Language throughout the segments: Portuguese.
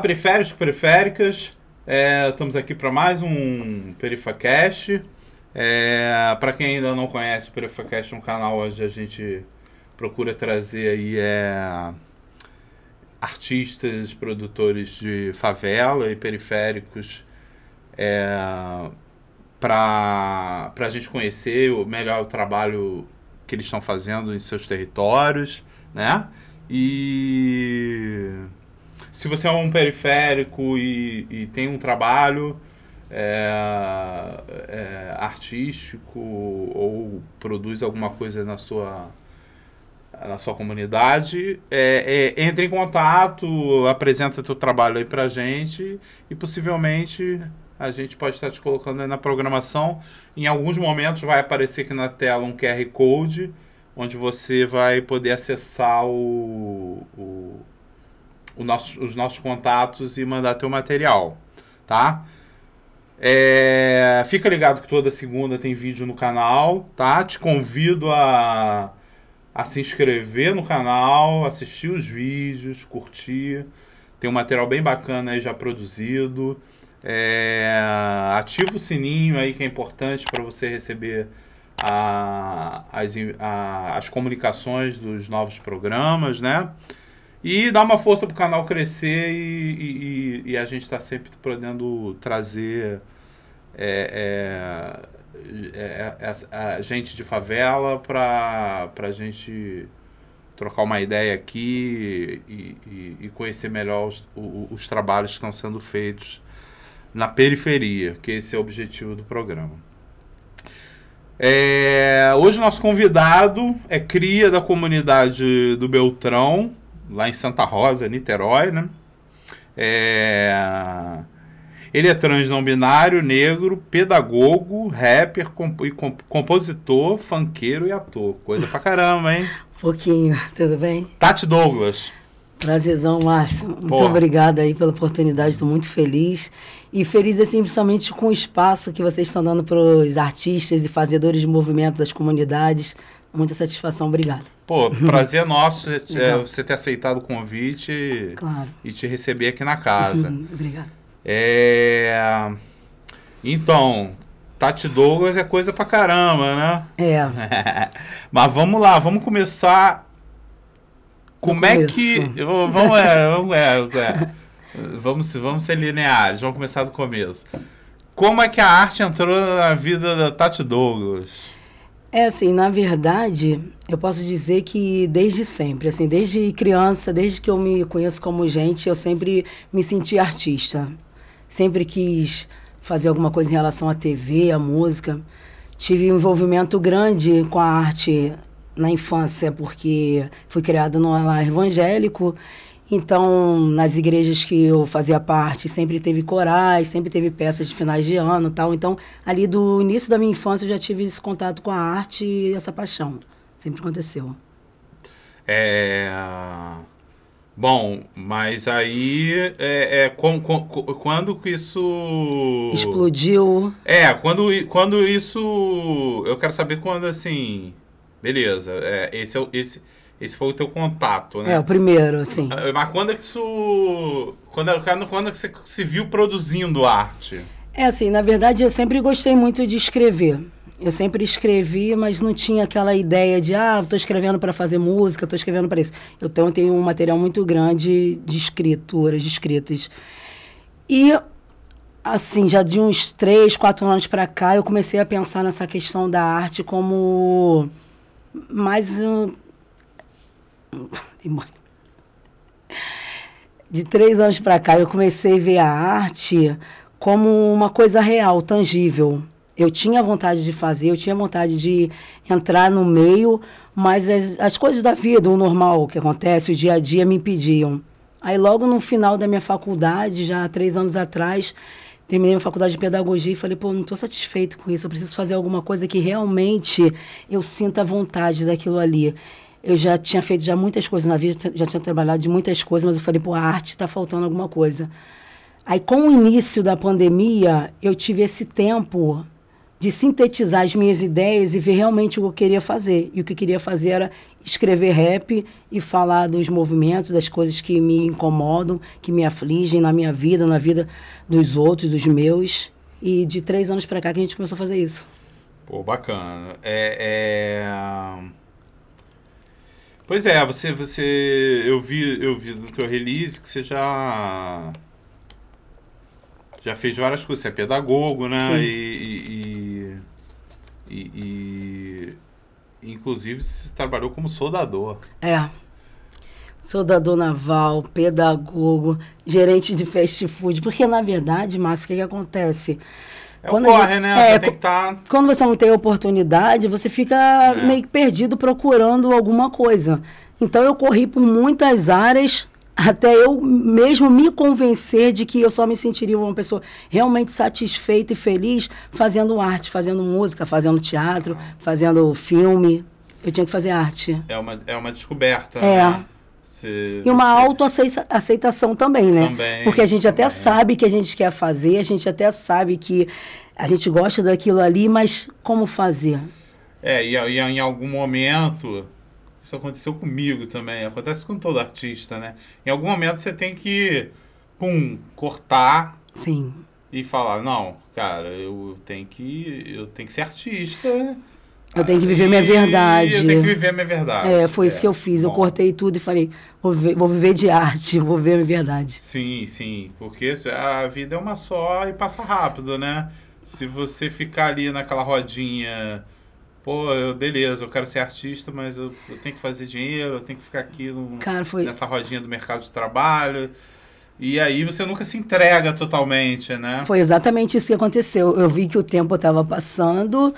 Periféricos, periféricas. É, estamos aqui para mais um PerifaCast. É, para quem ainda não conhece o PerifaCast, é um canal onde a gente procura trazer aí é, artistas, produtores de favela e periféricos é, para a gente conhecer o melhor o trabalho que eles estão fazendo em seus territórios, né? E se você é um periférico e, e tem um trabalho é, é, artístico ou produz alguma coisa na sua na sua comunidade, é, é, entre em contato, apresenta teu trabalho aí pra gente e possivelmente a gente pode estar te colocando aí na programação. Em alguns momentos vai aparecer aqui na tela um QR Code, onde você vai poder acessar o, o, nosso, os nossos contatos e mandar teu material, tá? É, fica ligado que toda segunda tem vídeo no canal, tá? Te convido a, a se inscrever no canal, assistir os vídeos, curtir. Tem um material bem bacana aí já produzido. É, ativa o sininho aí que é importante para você receber a, as, a, as comunicações dos novos programas, né? E dá uma força para o canal crescer e, e, e a gente está sempre podendo trazer é, é, é, é a gente de favela para a gente trocar uma ideia aqui e, e conhecer melhor os, os, os trabalhos que estão sendo feitos na periferia, que esse é o objetivo do programa. É, hoje nosso convidado é cria da comunidade do Beltrão, lá em Santa Rosa, Niterói, né? É, ele é trans não binário, negro, pedagogo, rapper, comp e comp compositor, funkeiro e ator. Coisa pra caramba, hein? Pouquinho, tudo bem? Tati Douglas. Prazerzão, Márcio. Muito obrigada aí pela oportunidade, estou muito feliz. E feliz, assim, principalmente com o espaço que vocês estão dando para os artistas e fazedores de movimento das comunidades. Muita satisfação, obrigado. Pô, prazer nosso é, você ter aceitado o convite claro. e te receber aqui na casa. Obrigado. É... Então, Tati Douglas é coisa pra caramba, né? É. Mas vamos lá, vamos começar como é que. Vamos, é, vamos, é, é, vamos, vamos ser lineares, vamos começar do começo. Como é que a arte entrou na vida da Tati Douglas? É assim, na verdade, eu posso dizer que desde sempre, assim, desde criança, desde que eu me conheço como gente, eu sempre me senti artista. Sempre quis fazer alguma coisa em relação à TV, à música. Tive um envolvimento grande com a arte na infância, porque fui criada no lar evangélico. Então, nas igrejas que eu fazia parte, sempre teve corais, sempre teve peças de finais de ano tal. Então, ali do início da minha infância, eu já tive esse contato com a arte e essa paixão. Sempre aconteceu. É... Bom, mas aí é, é com, com, quando que isso explodiu? É, quando, quando isso eu quero saber quando assim Beleza. É, esse, é, esse, esse foi o teu contato, né? É, o primeiro, sim. Ah, mas quando é que isso. Quando, é, quando, quando é que você se viu produzindo arte? É assim, na verdade eu sempre gostei muito de escrever. Eu sempre escrevi, mas não tinha aquela ideia de, ah, estou escrevendo para fazer música, estou escrevendo para isso. Eu tenho, um material muito grande de escrituras, de escritas. E, assim, já de uns três, quatro anos para cá, eu comecei a pensar nessa questão da arte como mas uh, de três anos para cá eu comecei a ver a arte como uma coisa real, tangível. Eu tinha vontade de fazer, eu tinha vontade de entrar no meio, mas as, as coisas da vida, o normal que acontece, o dia a dia me impediam. Aí logo no final da minha faculdade, já três anos atrás, terminei a faculdade de pedagogia e falei, pô, não estou satisfeito com isso, eu preciso fazer alguma coisa que realmente eu sinta vontade daquilo ali. Eu já tinha feito já muitas coisas na vida, já tinha trabalhado de muitas coisas, mas eu falei, pô, a arte está faltando alguma coisa. Aí, com o início da pandemia, eu tive esse tempo de sintetizar as minhas ideias e ver realmente o que eu queria fazer. E o que eu queria fazer era escrever rap e falar dos movimentos, das coisas que me incomodam, que me afligem na minha vida, na vida dos outros, dos meus. E de três anos para cá que a gente começou a fazer isso. Pô, bacana. É, é... Pois é, você, você, eu vi, eu vi no teu release que você já já fez várias coisas. Você é pedagogo, né? Sim. E, e, e, e, inclusive você trabalhou como soldador. É. Soldador naval, pedagogo, gerente de fast food. Porque, na verdade, Márcio, o que, que acontece? É quando corre, gente, né? É, você tem que tá... Quando você não tem oportunidade, você fica é. meio que perdido procurando alguma coisa. Então, eu corri por muitas áreas até eu mesmo me convencer de que eu só me sentiria uma pessoa realmente satisfeita e feliz fazendo arte, fazendo música, fazendo teatro, fazendo filme. Eu tinha que fazer arte. É uma, é uma descoberta, é. né? Você, e uma você... autoaceitação também, né? Também, Porque a gente também. até sabe que a gente quer fazer, a gente até sabe que a gente gosta daquilo ali, mas como fazer? É, e, e em algum momento isso aconteceu comigo também, acontece com todo artista, né? Em algum momento você tem que, pum, cortar. Sim. E falar, não, cara, eu tenho que, eu tenho que ser artista, né? Eu tenho que viver minha verdade. Eu tenho que viver minha verdade. É, foi é. isso que eu fiz. Bom. Eu cortei tudo e falei, vou viver, vou viver de arte, vou viver minha verdade. Sim, sim. Porque a vida é uma só e passa rápido, né? Se você ficar ali naquela rodinha pô, eu, beleza, eu quero ser artista, mas eu, eu, tenho que fazer dinheiro, eu tenho que ficar aqui no, Cara, foi... nessa rodinha do mercado de trabalho. E aí você nunca se entrega totalmente, né? Foi exatamente isso que aconteceu. Eu vi que o tempo estava passando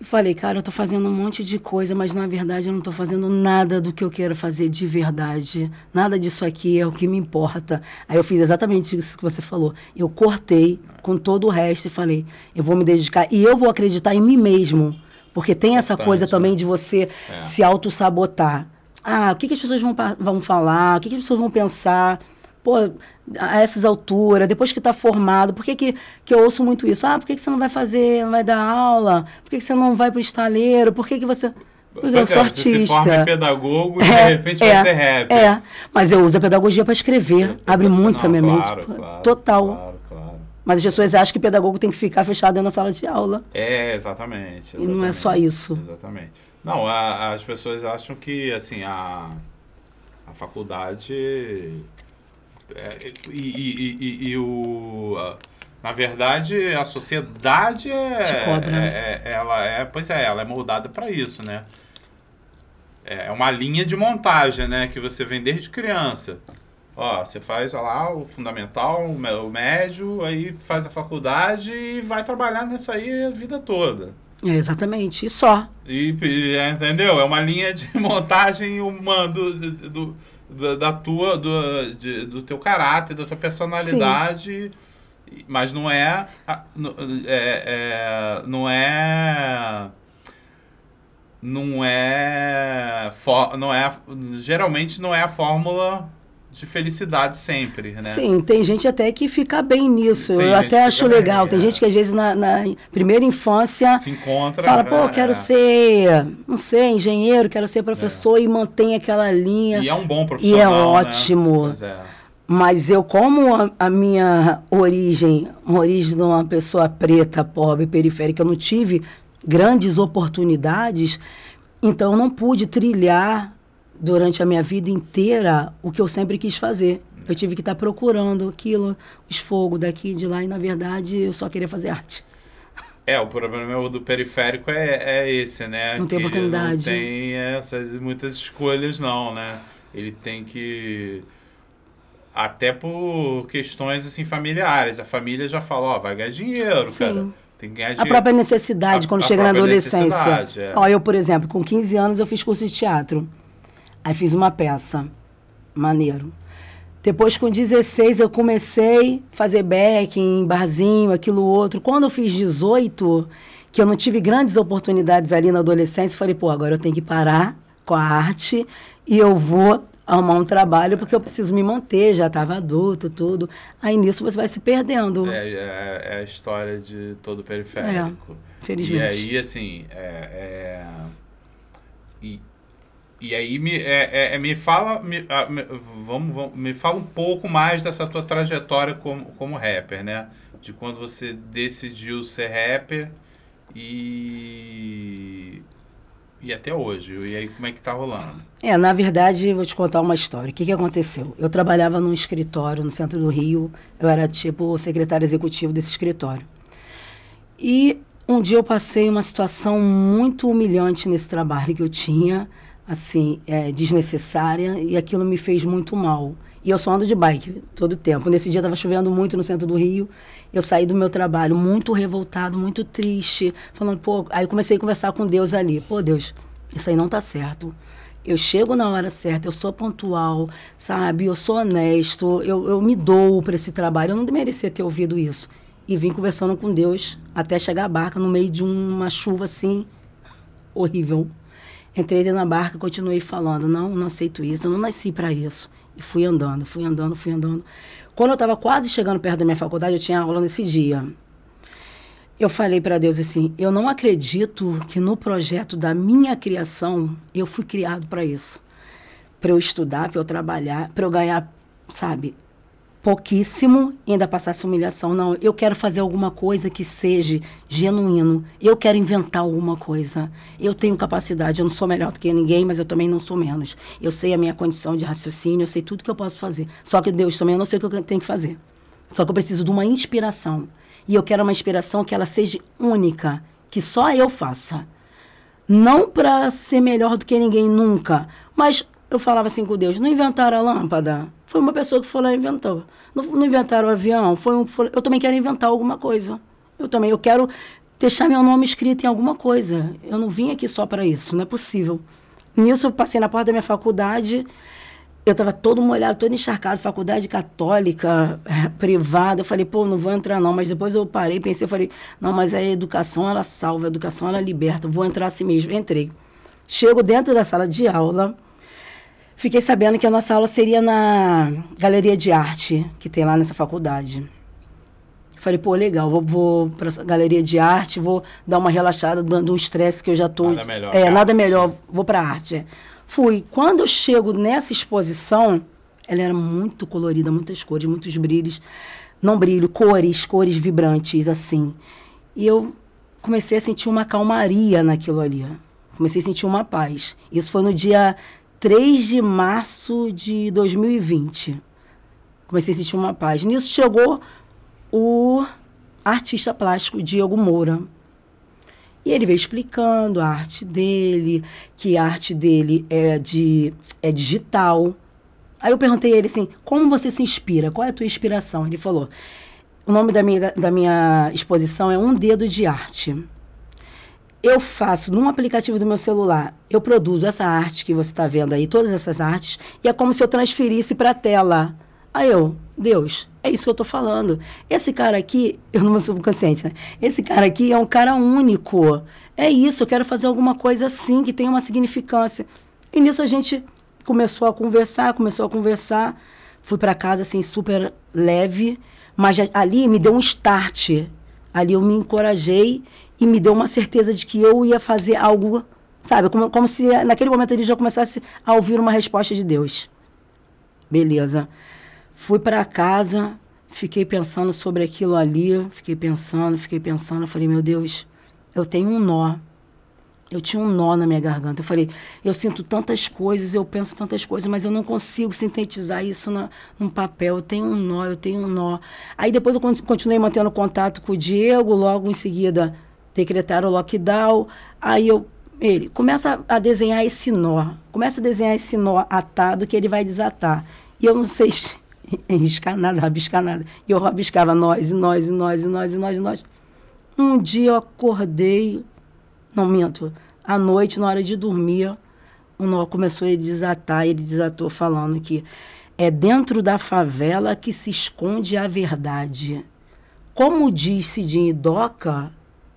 e falei, cara, eu estou fazendo um monte de coisa, mas na verdade eu não estou fazendo nada do que eu quero fazer de verdade. Nada disso aqui é o que me importa. Aí eu fiz exatamente isso que você falou. Eu cortei com todo o resto e falei, eu vou me dedicar e eu vou acreditar em mim mesmo porque tem essa coisa também né? de você é. se auto-sabotar. Ah, o que, que as pessoas vão, vão falar? O que, que as pessoas vão pensar? Pô, a essas alturas, depois que está formado, por que, que, que eu ouço muito isso? Ah, por que, que você não vai fazer, não vai dar aula? Por que, que você não vai para o estaleiro? Por que, que você... Porque eu sou artista. Você se forma em pedagogo e é, de repente é, vai ser rap. É, mas eu uso a pedagogia para escrever. Abre muito não, a minha claro, mente. Claro, Total. Claro, claro. Mas as pessoas acham que pedagogo tem que ficar fechado dentro da sala de aula. É, exatamente. exatamente e não é só isso. Exatamente. Não, a, as pessoas acham que, assim, a, a faculdade... É, e, e, e, o... Na verdade, a sociedade é, cobra, é, é, ela é, pois é, ela é moldada para isso, né? É uma linha de montagem, né, que você vem desde criança. Ó, você faz lá o fundamental, o médio, aí faz a faculdade e vai trabalhar nisso aí a vida toda. É, exatamente, e só. E, e é, entendeu? É uma linha de montagem humana do, do, do, da tua, do, de, do teu caráter, da tua personalidade. Sim. Mas não é, é, é, não é não é, não é geralmente não é a fórmula de felicidade sempre, né? Sim, tem gente até que fica bem nisso. Tem eu até acho legal. Bem, tem é. gente que às vezes na, na, primeira infância se encontra, fala, pô, é, quero é. ser, não sei, engenheiro, quero ser professor é. e mantém aquela linha. E é um bom profissional. E é né? ótimo. Né? Mas eu, como a, a, minha origem, uma origem de uma pessoa preta, pobre, periférica, eu não tive grandes oportunidades, então eu não pude trilhar durante a minha vida inteira o que eu sempre quis fazer. Eu tive que estar procurando aquilo, os fogos daqui e de lá, e na verdade eu só queria fazer arte. É, o problema do periférico é, é esse, né? Não tem oportunidade. Não tem essas muitas escolhas, não, né? Ele tem que. Até por questões assim familiares. A família já fala, ó, vai ganhar dinheiro, Sim. cara. Tem que ganhar dinheiro. A própria necessidade, a, quando a chega na adolescência. É. Ó, eu, por exemplo, com 15 anos eu fiz curso de teatro. Aí fiz uma peça. Maneiro. Depois, com 16, eu comecei a fazer backing, barzinho, aquilo outro. Quando eu fiz 18, que eu não tive grandes oportunidades ali na adolescência, falei, pô, agora eu tenho que parar com a arte e eu vou arrumar um trabalho porque eu preciso me manter, já estava adulto, tudo. Aí nisso você vai se perdendo. É, é, é a história de todo periférico. É. Felizmente. E aí, assim, é, é, e, e aí me, é, é, é me fala, me, a, me, vamos, vamos, me fala um pouco mais dessa tua trajetória como, como rapper, né? De quando você decidiu ser rapper e e até hoje. E aí, como é que tá rolando? É, na verdade, vou te contar uma história. O que, que aconteceu? Eu trabalhava num escritório no centro do Rio. Eu era, tipo, secretário executivo desse escritório. E um dia eu passei uma situação muito humilhante nesse trabalho que eu tinha, assim, é, desnecessária, e aquilo me fez muito mal. E eu só ando de bike todo tempo. Nesse dia estava chovendo muito no centro do Rio. Eu saí do meu trabalho muito revoltado, muito triste, falando, pô, aí eu comecei a conversar com Deus ali. Pô, Deus, isso aí não tá certo. Eu chego na hora certa, eu sou pontual, sabe? Eu sou honesto, eu, eu me dou para esse trabalho. Eu não merecia ter ouvido isso. E vim conversando com Deus até chegar à barca no meio de uma chuva assim horrível. Entrei dentro da barca, continuei falando: não, não aceito isso, eu não nasci para isso. E fui andando, fui andando, fui andando. Quando eu estava quase chegando perto da minha faculdade, eu tinha aula nesse dia. Eu falei para Deus assim: eu não acredito que no projeto da minha criação eu fui criado para isso. Para eu estudar, para eu trabalhar, para eu ganhar, sabe, pouquíssimo ainda passar essa humilhação. Não, eu quero fazer alguma coisa que seja genuíno. Eu quero inventar alguma coisa. Eu tenho capacidade, eu não sou melhor do que ninguém, mas eu também não sou menos. Eu sei a minha condição de raciocínio, eu sei tudo que eu posso fazer. Só que Deus também, eu não sei o que eu tenho que fazer. Só que eu preciso de uma inspiração. E eu quero uma inspiração que ela seja única, que só eu faça. Não para ser melhor do que ninguém nunca, mas eu falava assim com Deus, não inventaram a lâmpada? Foi uma pessoa que foi lá e inventou. Não, não inventaram o avião? Foi um, foi, eu também quero inventar alguma coisa. Eu também, eu quero deixar meu nome escrito em alguma coisa. Eu não vim aqui só para isso, não é possível. Nisso, eu passei na porta da minha faculdade, eu estava todo molhado, todo encharcado, faculdade católica, privada. Eu falei, pô, não vou entrar não. Mas depois eu parei, pensei, eu falei, não, mas a educação, ela salva, a educação, ela liberta. Vou entrar assim mesmo. Entrei. Chego dentro da sala de aula, Fiquei sabendo que a nossa aula seria na galeria de arte que tem lá nessa faculdade. Falei, pô, legal, vou, vou para a galeria de arte, vou dar uma relaxada dando um estresse que eu já tô. Nada melhor. É, nada melhor, vou para arte. Fui. Quando eu chego nessa exposição, ela era muito colorida, muitas cores, muitos brilhos. Não brilho, cores, cores vibrantes, assim. E eu comecei a sentir uma calmaria naquilo ali. Comecei a sentir uma paz. Isso foi no dia 3 de março de 2020. Comecei a sentir uma paz. Nisso chegou o artista plástico Diego Moura. E ele veio explicando a arte dele, que a arte dele é, de, é digital. Aí eu perguntei a ele assim, como você se inspira? Qual é a tua inspiração? Ele falou, o nome da minha, da minha exposição é Um Dedo de Arte eu faço num aplicativo do meu celular, eu produzo essa arte que você está vendo aí, todas essas artes, e é como se eu transferisse para a tela. Aí eu, Deus, é isso que eu estou falando. Esse cara aqui, eu não sou subconsciente, né? Esse cara aqui é um cara único. É isso, eu quero fazer alguma coisa assim, que tenha uma significância. E nisso a gente começou a conversar, começou a conversar. Fui para casa assim, super leve, mas ali me deu um start. Ali eu me encorajei e me deu uma certeza de que eu ia fazer algo, sabe? Como, como se naquele momento ele já começasse a ouvir uma resposta de Deus. Beleza. Fui para casa, fiquei pensando sobre aquilo ali, fiquei pensando, fiquei pensando. falei, meu Deus, eu tenho um nó. Eu tinha um nó na minha garganta. Eu falei, eu sinto tantas coisas, eu penso tantas coisas, mas eu não consigo sintetizar isso na, num papel. Eu tenho um nó, eu tenho um nó. Aí depois eu continuei mantendo contato com o Diego, logo em seguida decretaram o lockdown. Aí eu, ele começa a desenhar esse nó, começa a desenhar esse nó atado que ele vai desatar. E eu não sei riscar nada, rabiscar nada. E eu rabiscava nós, e nós, e nós, e nós, e nós, e nós. Um dia eu acordei, não minto, à noite, na hora de dormir, o nó começou a desatar. Ele desatou falando que é dentro da favela que se esconde a verdade. Como diz Cidinho Doca,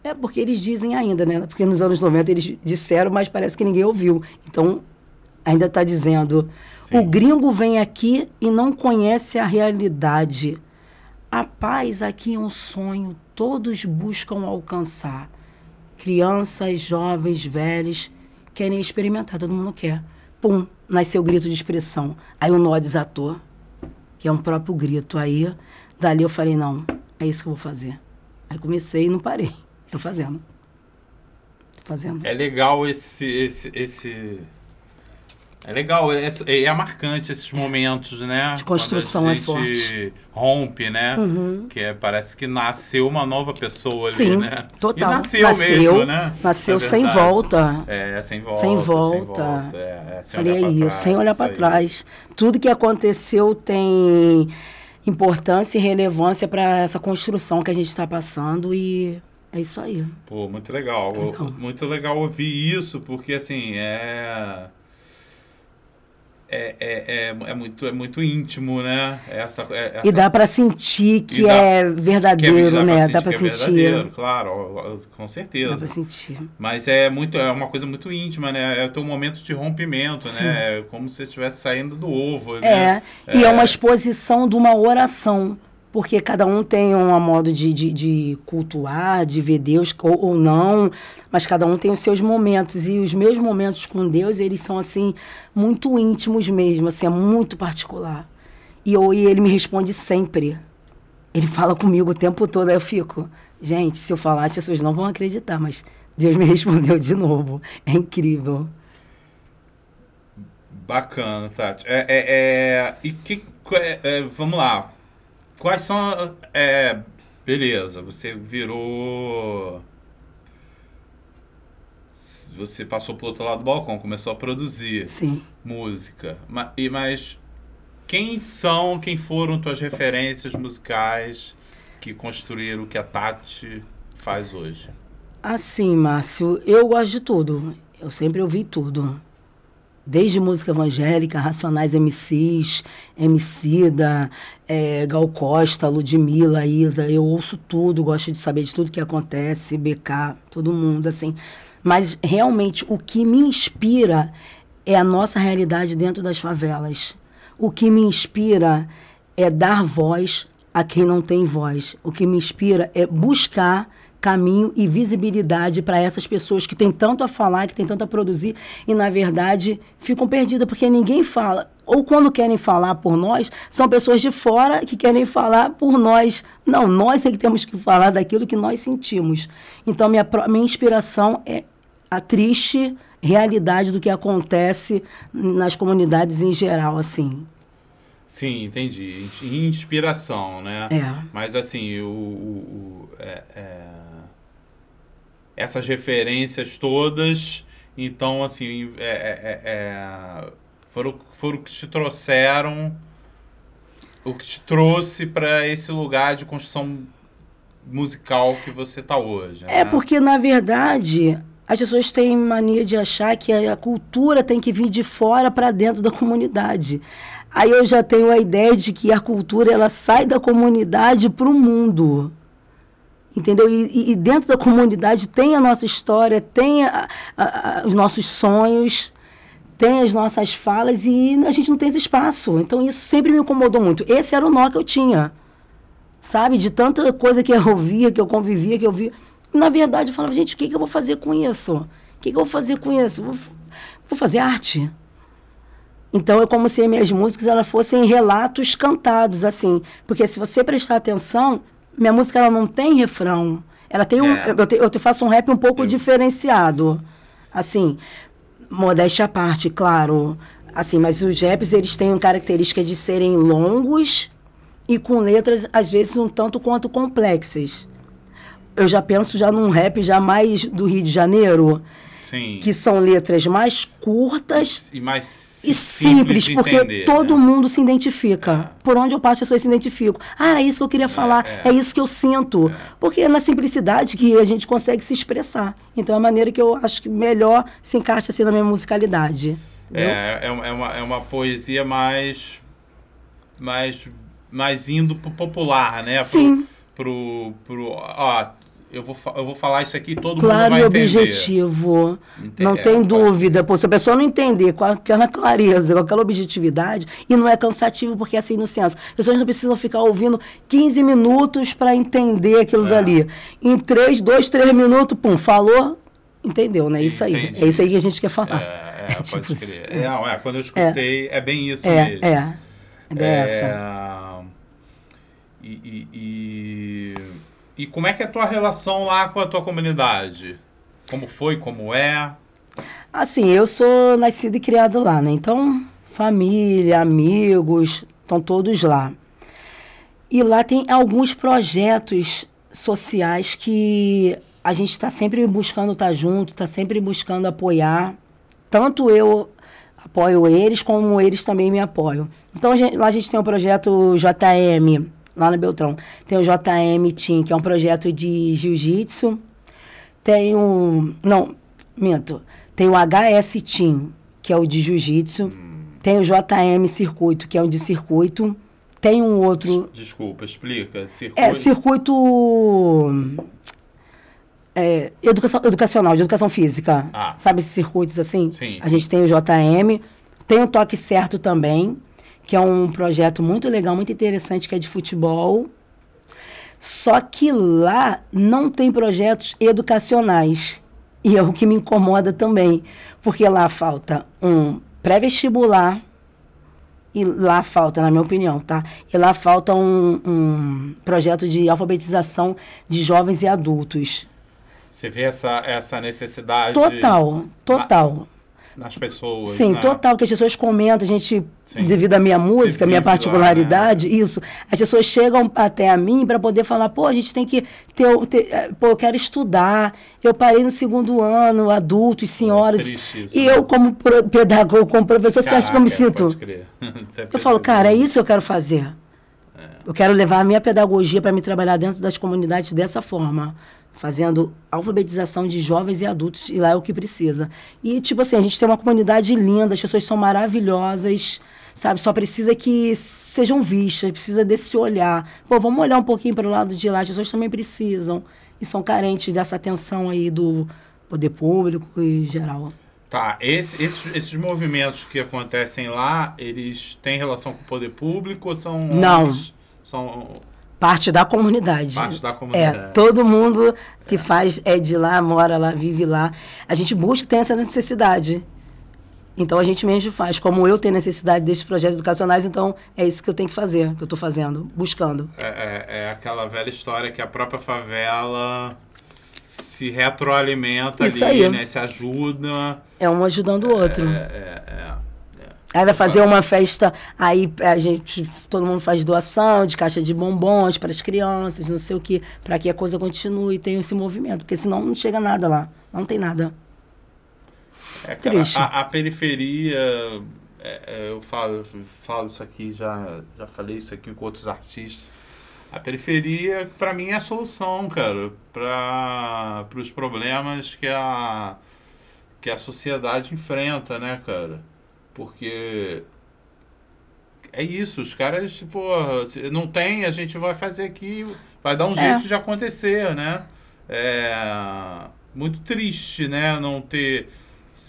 é porque eles dizem ainda, né? Porque nos anos 90 eles disseram, mas parece que ninguém ouviu. Então, ainda está dizendo: Sim. o gringo vem aqui e não conhece a realidade. A paz aqui é um sonho, todos buscam alcançar. Crianças, jovens, velhos, querem experimentar, todo mundo quer. Pum, nasceu o grito de expressão. Aí o nó desatou, que é um próprio grito. Aí, dali eu falei, não, é isso que eu vou fazer. Aí comecei e não parei. Tô fazendo. Tô fazendo. É legal esse, esse, esse é legal, é, é, é marcante esses momentos, né? De construção é forte. rompe, né? Uhum. Que é, parece que nasceu uma nova pessoa Sim, ali, né? total. E nasceu, nasceu mesmo, né? Nasceu sem volta. É, sem volta. Sem volta. Sem volta. É, é, sem Falei olhar isso, trás, sem olhar para trás. Tudo que aconteceu tem importância e relevância para essa construção que a gente está passando e é isso aí. Pô, muito legal. legal. Muito legal ouvir isso, porque assim, é é, é, é, é, muito, é muito íntimo, né? Essa, é, essa... E dá para sentir que dá, é verdadeiro, que né? Dá para sentir. sentir. É claro, com certeza. Dá para sentir. Mas é muito, é uma coisa muito íntima, né? É o teu momento de rompimento, Sim. né? É como se você estivesse saindo do ovo. É, né? e é uma exposição de uma oração porque cada um tem um modo de, de, de cultuar, de ver Deus ou, ou, não, mas cada um tem os seus momentos e os meus momentos com Deus eles são assim muito íntimos mesmo, assim é muito particular. E, eu, e ele me responde sempre. Ele fala comigo o tempo todo, aí eu fico, gente, se eu falar as pessoas não vão acreditar, mas Deus me respondeu de novo, é incrível. Bacana, Tati. É, é, é e que, é, é, vamos lá, Quais são. É, beleza, você virou. Você passou pro outro lado do balcão, começou a produzir Sim. música. Mas, mas quem são, quem foram tuas referências musicais que construíram o que a Tati faz hoje? Assim, Márcio, eu gosto de tudo. Eu sempre ouvi tudo desde música evangélica, Racionais MCs, Emicida, é, Gal Costa, Ludmilla, Isa, eu ouço tudo, gosto de saber de tudo que acontece, BK, todo mundo, assim. Mas realmente o que me inspira é a nossa realidade dentro das favelas. O que me inspira é dar voz a quem não tem voz. O que me inspira é buscar caminho e visibilidade para essas pessoas que têm tanto a falar, que têm tanto a produzir e, na verdade, ficam perdidas porque ninguém fala. Ou quando querem falar por nós, são pessoas de fora que querem falar por nós. Não, nós é que temos que falar daquilo que nós sentimos. Então, minha, minha inspiração é a triste realidade do que acontece nas comunidades em geral, assim. Sim, entendi. Inspiração, né? É. Mas assim, o, o, o é, é essas referências todas. Então, assim, é, é, é, é foram, foram que te trouxeram, o que te trouxe para esse lugar de construção musical que você está hoje. É né? porque, na verdade, as pessoas têm mania de achar que a cultura tem que vir de fora para dentro da comunidade. Aí eu já tenho a ideia de que a cultura ela sai da comunidade para o mundo entendeu? E, e, dentro da comunidade tem a nossa história, tem a, a, a, os nossos sonhos, tem as nossas falas e a gente não tem esse espaço. Então isso sempre me incomodou muito. Esse era o nó que eu tinha, sabe? De tanta coisa que eu ouvia, que eu convivia, que eu via. Na verdade, eu falava, gente, o que, que eu vou fazer com isso? O que, que eu vou fazer com isso? Vou, vou fazer arte. Então é como se minhas músicas elas fossem relatos cantados, assim. Porque se você prestar atenção, minha música ela não tem refrão. Ela tem um. É. Eu, te, eu te faço um rap um pouco eu... diferenciado. Assim, modéstia à parte, claro. Assim, mas os raps eles têm característica de serem longos e com letras, às vezes, um tanto quanto complexas. Eu já penso já num rap já mais do Rio de Janeiro. Sim. que são letras mais curtas e mais e simples, simples porque entender, todo né? mundo se identifica. É. Por onde eu passo, as pessoas se identificam. Ah, era isso que eu queria falar, é, é. é isso que eu sinto. É. Porque é na simplicidade que a gente consegue se expressar. Então é a maneira que eu acho que melhor se encaixa assim na minha musicalidade. É, é, é, uma, é uma poesia mais, mais, mais indo pro popular, né? Sim. Pro, pro, pro, ó, eu vou, eu vou falar isso aqui todo claro mundo vai e objetivo. Não é, tem dúvida. Pô, se a pessoa não entender com aquela clareza, com aquela objetividade, e não é cansativo porque é assim no senso. As pessoas não precisam ficar ouvindo 15 minutos para entender aquilo É. dali. Em 3, 2, 3 minutos, pum, falou, entendeu, né? Isso aí. Entendi. É isso aí que a gente quer falar. É, é, É pode tipo crer. isso. Não, é, quando eu escutei, é, bem isso É, mesmo. é. É essa. É, E, e, e, e como é que é a tua relação lá com a tua comunidade? Como foi, como é? Assim, eu sou nascida e criada lá, né? Então, família, amigos, estão todos lá. E lá tem alguns projetos sociais que a gente está sempre buscando estar junto, está sempre buscando apoiar. Tanto eu apoio eles, como eles também me apoiam. Então, a gente- lá a gente tem o projeto JM, lá no Beltrão. Tem o JM Team, que é um projeto de jiu-jitsu. Tem o. Não, minto. Tem o HS Team, que é o de jiu-jitsu. Tem o JM Circuito, que é o de circuito. Tem um outro. Desculpa, explica. Circuito. É, circuito. é, educação, educacional, de educação física. Ah. Sabe esses circuitos assim? Sim, A gente tem o JM. Tem o Toque Certo também, que é um projeto muito legal, muito interessante, que é de futebol. Só que lá não tem projetos educacionais. E é o que me incomoda também. Porque lá falta um pré-vestibular. E lá falta, na minha opinião, tá? E lá falta um, um projeto de alfabetização de jovens e adultos. Você vê essa, essa necessidade Total, total. Nas pessoas. Sim, né? total, que as pessoas comentam, a gente, Sim. devido à minha música, à minha vive lá, particularidade, isso, as pessoas chegam até a mim para poder falar, pô, a gente tem que ter, ter, eh, pô, eu quero estudar, eu parei no segundo ano, adultos, senhoras, triste isso, e né? eu como pedagogo, como professor, você acha que eu me Caraca, sinto? Eu falo, cara, é isso que eu quero fazer. É. Eu quero levar a minha pedagogia para me trabalhar dentro das comunidades dessa forma, fazendo alfabetização de jovens e adultos, e lá é o que precisa. E, tipo assim, a gente tem uma comunidade linda, as pessoas são maravilhosas, sabe? Só precisa que sejam vistas, precisa desse olhar. Pô, vamos olhar um pouquinho para o lado de lá, as pessoas também precisam e são carentes dessa atenção aí do poder público e geral. Tá, esse- esses, esses movimentos que acontecem lá, eles têm relação com o poder público ou são Não. São Parte da comunidade. parte da É, comunidade. todo mundo que faz é de lá, mora lá, vive lá. A gente busca tem essa necessidade. Então a gente mesmo faz. Como eu tenho necessidade desses projetos educacionais, então é isso que eu tenho que fazer, que eu estou fazendo, buscando. É, é- é aquela velha história que a própria favela se retroalimenta Isso ali, né? Se ajuda. É um ajudando o outro. É, é, é. Aí vai fazer uma festa, aí a gente, todo mundo faz doação de caixa de bombons para as crianças, não sei o quê, para que a coisa continue e tenha esse movimento, porque senão não chega nada lá, não tem nada. É, cara, Triste. A, a periferia, é, é, eu falo, falo isso aqui, já, já falei isso aqui com outros artistas. A periferia, pra mim, é a solução, cara, para os problemas que a, que a sociedade enfrenta, né, cara? Porque é isso, os caras, tipo, se não tem, a gente vai fazer aqui, vai dar um É. jeito de acontecer, né? É muito triste, né, não ter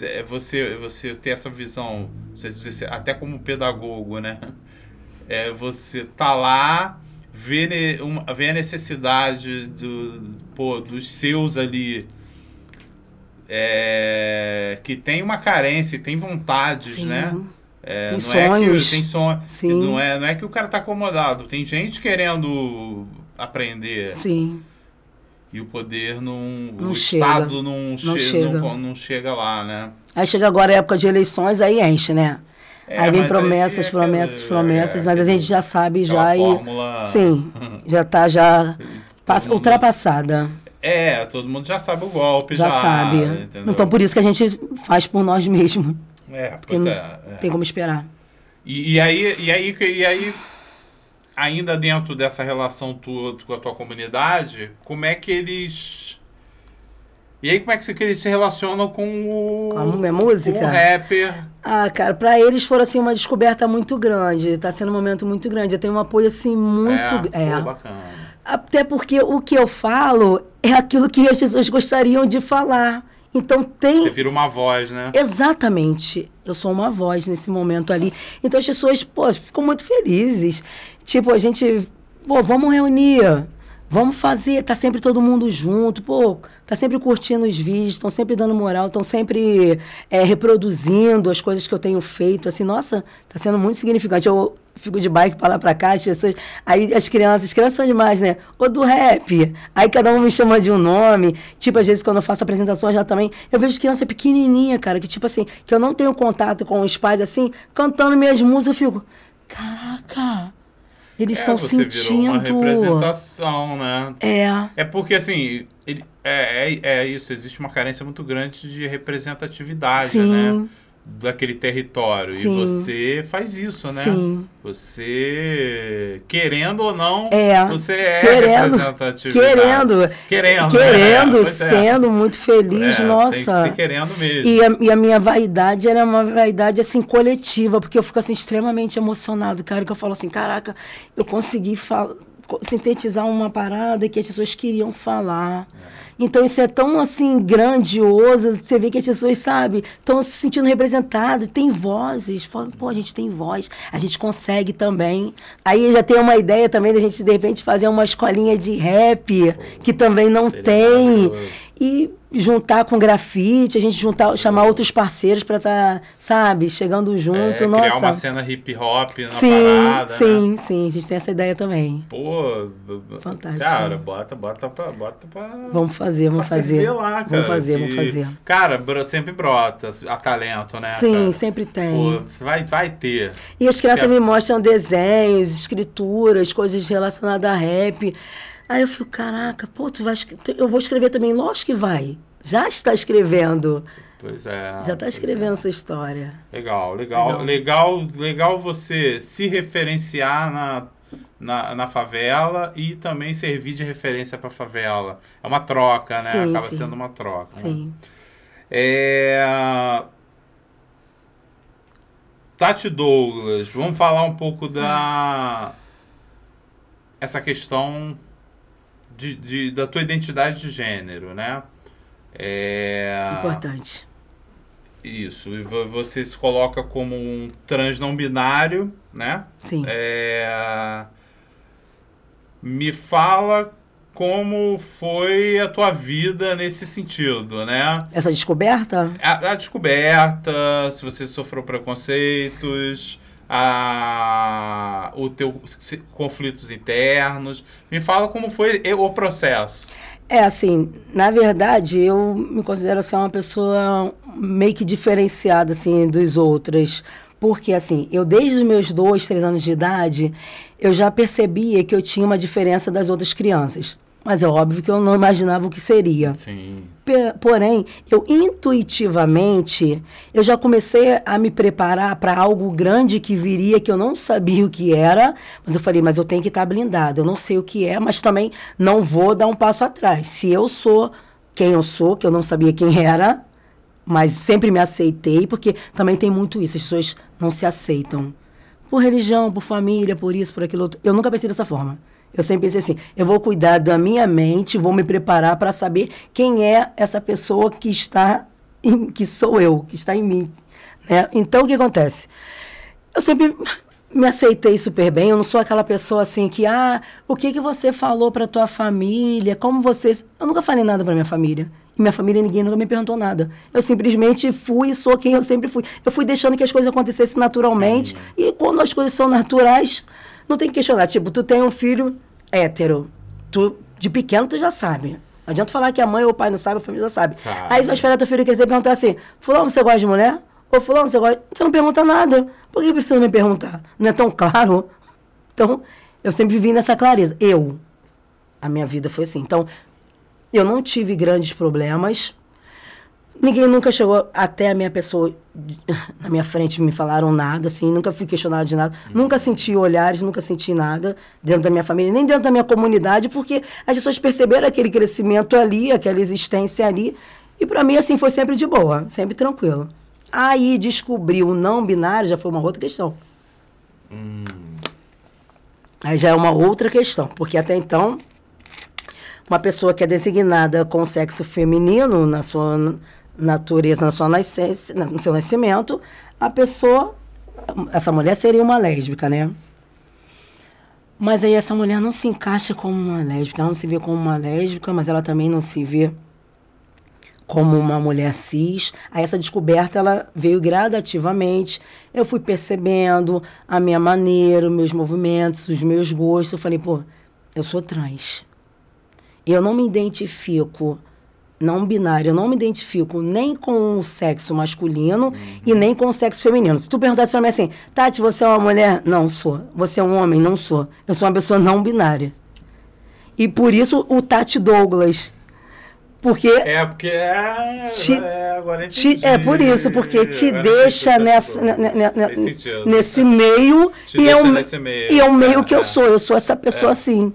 é, você você ter essa visão, você- você- até como pedagogo, né? É você tá lá, vê, ne- uma, vê a necessidade do, pô, dos seus ali é, que tem uma carência, tem vontades, Sim. né? É, Tem não É sonhos. que, tem sonho. Sim. Não é, não é que o cara tá acomodado. Tem gente querendo aprender Sim. e o poder não. Não o chega. Estado não, Não che- chega. Não, não chega lá, né? Aí chega agora a época de eleições, aí enche, né? É, aí vem promessas, aí é promessas, aquele- promessas, é, mas a gente já sabe já e. fórmula- Sim, já tá já passa- ultrapassada. É, todo mundo já sabe o golpe, Já, já, sabe. entendeu? Então por isso que a gente faz por nós mesmos. É, Porque pois não é. é. tem como esperar. E, e aí, e aí, e aí, ainda dentro dessa relação tua com a tua comunidade, como é que eles. E aí, como é que, eles se relacionam com o. Com a minha música? Com o rapper. Ah, cara, pra eles foi assim uma descoberta muito grande. Tá sendo um momento muito grande. Eu tenho um apoio assim muito. É, É, bacana. Até porque o que eu falo é aquilo que as pessoas gostariam de falar. Então tem. Você vira uma voz, né? Exatamente. Eu sou uma voz nesse momento ali. Então as pessoas, pô, ficam muito felizes. Tipo, a gente, pô, vamos reunir. Vamos fazer, tá sempre todo mundo junto, pô, tá sempre curtindo os vídeos, estão sempre dando moral, estão sempre é, reproduzindo as coisas que eu tenho feito, assim, nossa, tá sendo muito significante. Eu fico de bike para lá para cá, as pessoas, aí as crianças, as crianças são demais, né? Ou do rap, aí cada um me chama de um nome, tipo, às vezes quando eu faço apresentações já também, eu vejo criança pequenininha, cara, que tipo assim, que eu não tenho contato com os pais, assim, cantando minhas músicas, eu fico, caraca... Eles estão é, sentindo. Virou uma representação, né? É. É porque assim, ele, é, é, é isso, existe uma carência muito grande de representatividade, Sim. né? Daquele território. Sim. E você faz isso, né? Sim. Você, querendo ou não, é, você é querendo, Querendo. Querendo. Querendo, é, sendo é. muito feliz, é, nossa. Tem que querendo mesmo. E a, e a, minha vaidade era uma vaidade, assim, coletiva, porque eu fico, assim, extremamente emocionado, cara, que eu falo assim, caraca, eu consegui falar sintetizar uma parada que as pessoas queriam falar. É. Então isso é tão assim grandioso, você vê que as pessoas, sabe, estão se sentindo representadas, tem vozes, falam, pô, a gente tem voz, a gente consegue também. Aí já tem uma ideia também da gente de repente fazer uma escolinha de rap, que também não tem. E juntar com grafite, a gente juntar, chamar outros parceiros para estar, tá, sabe, chegando junto. É, Nossa. criar uma cena hip hop na sim, parada. Sim, né? sim, a gente tem essa ideia também. Pô, fantástico. Cara, bota, bota pra. Bota pra vamos fazer, vamos fazer. Lá, cara, vamos fazer, vamos fazer. Cara, sempre brota a talento, né? Sim, sempre tem. Pô, vai, vai ter. E as crianças me mostram desenhos, escrituras, coisas relacionadas a rap. Aí eu fico, caraca, pô, tu vai, eu vou escrever também. Lógico que vai. Já está escrevendo. Pois é. Já está escrevendo é. sua história. Legal, legal, legal, legal você se referenciar na, na, na favela e também servir de referência para a favela. É uma troca, né? Sim, Acaba sim. sendo uma troca. Né? Sim. Né? É... Tati Douglas, vamos falar um pouco da essa questão de, de, da tua identidade de gênero, né? É... Importante. Isso. E você se coloca como um trans não binário, né? Sim. É... Me fala como foi a tua vida nesse sentido, né? Essa descoberta? A, a descoberta, se você sofreu preconceitos, a, o teu conflitos internos. Me fala como foi o processo. É assim, na verdade, eu me considero assim, uma pessoa meio que diferenciada assim dos outros. Porque, assim, eu desde os meus dois, três anos de idade, eu já percebia que eu tinha uma diferença das outras crianças. Mas é óbvio que eu não imaginava o que seria. Sim. Porém, eu intuitivamente, eu já comecei a me preparar para algo grande que viria, que eu não sabia o que era, mas eu falei, mas eu tenho que estar blindado. Eu não sei o que é, mas também não vou dar um passo atrás. Se eu sou quem eu sou, que eu não sabia quem era, mas sempre me aceitei, porque também tem muito isso, as pessoas não se aceitam. Por religião, por família, por isso, por aquilo outro. Eu nunca pensei dessa forma. Eu sempre pensei assim: eu vou cuidar da minha mente, vou me preparar para saber quem é essa pessoa que está, em, que sou eu, que está em mim. Né? Então, o que acontece? Eu sempre me aceitei super bem. Eu não sou aquela pessoa assim que, ah, o que, que você falou para tua família? Como você. Eu nunca falei nada para minha família. Minha família, ninguém nunca me perguntou nada. Eu simplesmente fui e sou quem eu sempre fui. Eu fui deixando que as coisas acontecessem naturalmente. Sim. E quando as coisas são naturais, não tem que questionar. Tipo, tu tem um filho hétero. Tu, de pequeno, tu já sabe. Não adianta falar que a mãe ou o pai não sabe, a família já sabe. sabe. Aí vai esperar teu filho crescer e perguntar assim: Fulano, você gosta de mulher? Ou Fulano, você gosta. Você não pergunta nada. Por que precisa me perguntar? Não é tão claro? Então, eu sempre vivi nessa clareza. Eu. A minha vida foi assim. Então, eu não tive grandes problemas Ninguém nunca chegou até a minha pessoa na minha frente me falaram nada, assim, nunca fui questionado de nada, uhum. nunca senti olhares, nunca senti nada dentro da minha família, nem dentro da minha comunidade, porque as pessoas perceberam aquele crescimento ali, aquela existência ali, e para mim assim foi sempre de boa, sempre tranquilo. Aí descobrir o não binário já foi uma outra questão. Hum. Aí já é uma outra questão, porque até então uma pessoa que é designada com sexo feminino na sua natureza, na sua nascença, no seu nascimento, a pessoa, essa mulher seria uma lésbica, né? Mas aí essa mulher não se encaixa como uma lésbica, ela não se vê como uma lésbica, mas ela também não se vê como uma mulher cis. Aí essa descoberta ela veio gradativamente. Eu fui percebendo a minha maneira, os meus movimentos, os meus gostos. Eu falei, pô, eu sou trans. Eu não me identifico não binário, eu não me identifico nem com o sexo masculino uhum. e nem com o sexo feminino. Se tu perguntasse para mim assim, Tati, você é uma mulher? Não sou. Você é um homem? Não sou. Eu sou uma pessoa não binária. E por isso o Tati Douglas. Porque. É, porque é. Te, é, agora te, é por isso, porque te agora deixa nessa, nesse meio. Te e é, um, nesse meio. E é o meio é, que eu sou. Eu sou essa pessoa é. assim.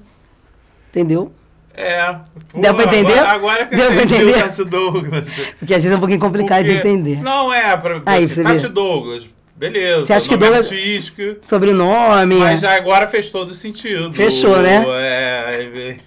Entendeu? É. Pô, Deu pra entender? Agora, agora que Deu eu entendi o Tati Douglas. Porque às vezes é um pouquinho complicado Porque, de entender. Não, é. Pra, Aí, assim, Tati Douglas. Beleza. Você acha que Douglas. Artístico, sobrenome. Mas já agora fez todo sentido. Fechou, né? É,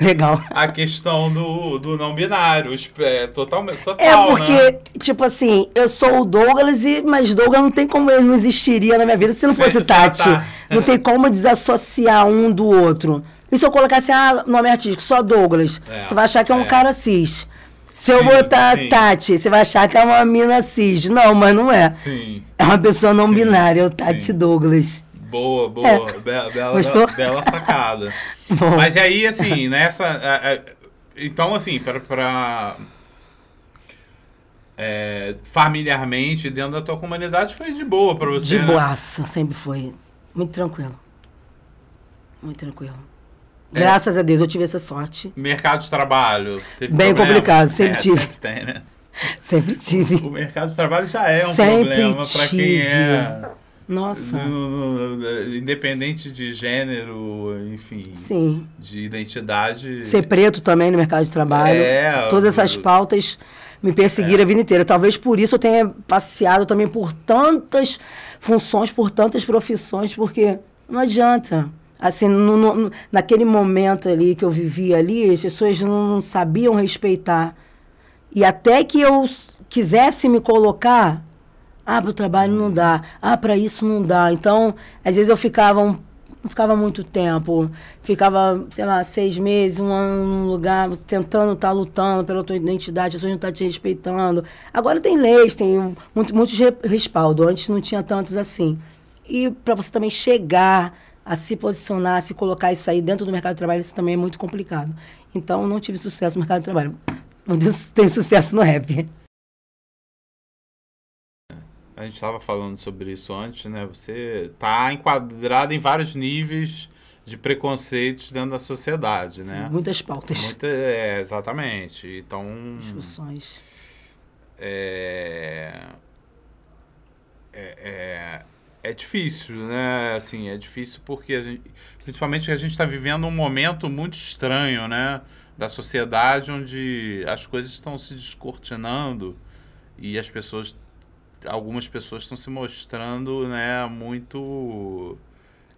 Legal. A questão do, do não binário. É, totalmente. Total, é porque, né? tipo assim, eu sou o Douglas, e, mas Douglas não tem como ele não existiria na minha vida se não fosse Tati. Tá. Não tem como desassociar um do outro. E se eu colocasse, ah, nome artístico, só Douglas? É, tu vai achar que é um é. cara cis. Se eu sim, botar sim. Tati, você vai achar que é uma mina cis. Não, mas não é. Sim. É uma pessoa não sim, binária, é o Tati Douglas. Boa, boa. É. Bela, bela, bela sacada. mas aí, assim, nessa. então, assim, para. É, familiarmente, dentro da tua comunidade, foi de boa para você. De né? boaça, sempre foi. Muito tranquilo. Muito tranquilo. É. Graças a Deus eu tive essa sorte. Mercado de trabalho. Bem problema? complicado, sempre é, tive. Sempre tem, né? Sempre tive. O mercado de trabalho já é um sempre problema para quem é. Nossa. No, no, independente de gênero, enfim. Sim. De identidade. Ser preto também no mercado de trabalho. É. Todas essas pautas me perseguiram é. a vida inteira. Talvez por isso eu tenha passeado também por tantas funções, por tantas profissões, porque não adianta assim, no, no, naquele momento ali que eu vivia ali, as pessoas não sabiam respeitar. E até que eu quisesse me colocar, ah, para o trabalho não dá, ah, para isso não dá. Então, às vezes eu ficava um, não ficava muito tempo, ficava, sei lá, seis meses, um ano num lugar, tentando estar tá lutando pela tua identidade, as pessoas não estão tá te respeitando. Agora tem leis, tem muito, muitos respaldo, antes não tinha tantos assim. E para você também chegar a se posicionar, a se colocar e sair dentro do mercado de trabalho, isso também é muito complicado. Então, não tive sucesso no mercado de trabalho. Meu Deus, tem sucesso no rap. A gente estava falando sobre isso antes, né? Você está enquadrado em vários níveis de preconceitos dentro da sociedade, Sim, né? Muitas pautas. Muita, é, exatamente. Então. Discussões. É, é, é, é difícil, né? Assim, é difícil porque, gente, principalmente a gente está vivendo um momento muito estranho, né? Da sociedade onde as coisas estão se descortinando e as pessoas, algumas pessoas estão se mostrando, né? Muito...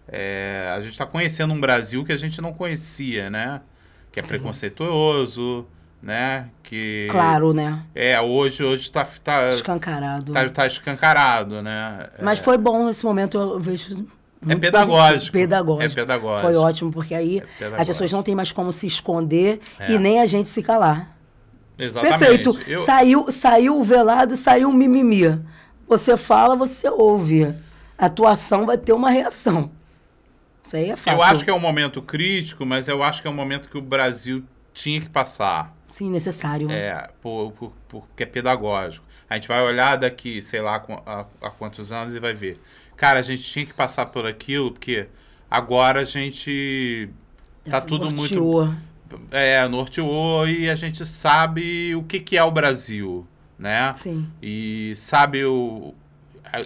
É, a gente está conhecendo um Brasil que a gente não conhecia, né? Que é preconceituoso, né? Que claro, né? É, hoje hoje tá, tá escancarado. Tá, tá escancarado, né? Mas é. foi bom nesse momento, eu vejo é pedagógico. pedagógico. É pedagógico. Foi ótimo, porque aí é as pessoas não têm mais como se esconder é. e nem a gente se calar. Exatamente. Perfeito. Eu... Saiu, saiu o velado, saiu o mimimi. Você fala, você ouve. A atuação vai ter uma reação. Isso aí é fato. Eu acho que é um momento crítico, mas eu acho que é um momento que o Brasil tinha que passar. Sim, necessário. É, por, por, porque é pedagógico. A gente vai olhar daqui, sei lá, a, a quantos anos e vai ver. Cara, a gente tinha que passar por aquilo, porque agora a gente tá Esse tudo norteou. muito. É, norteou e a gente sabe o que, que é o Brasil, né? Sim. E sabe o.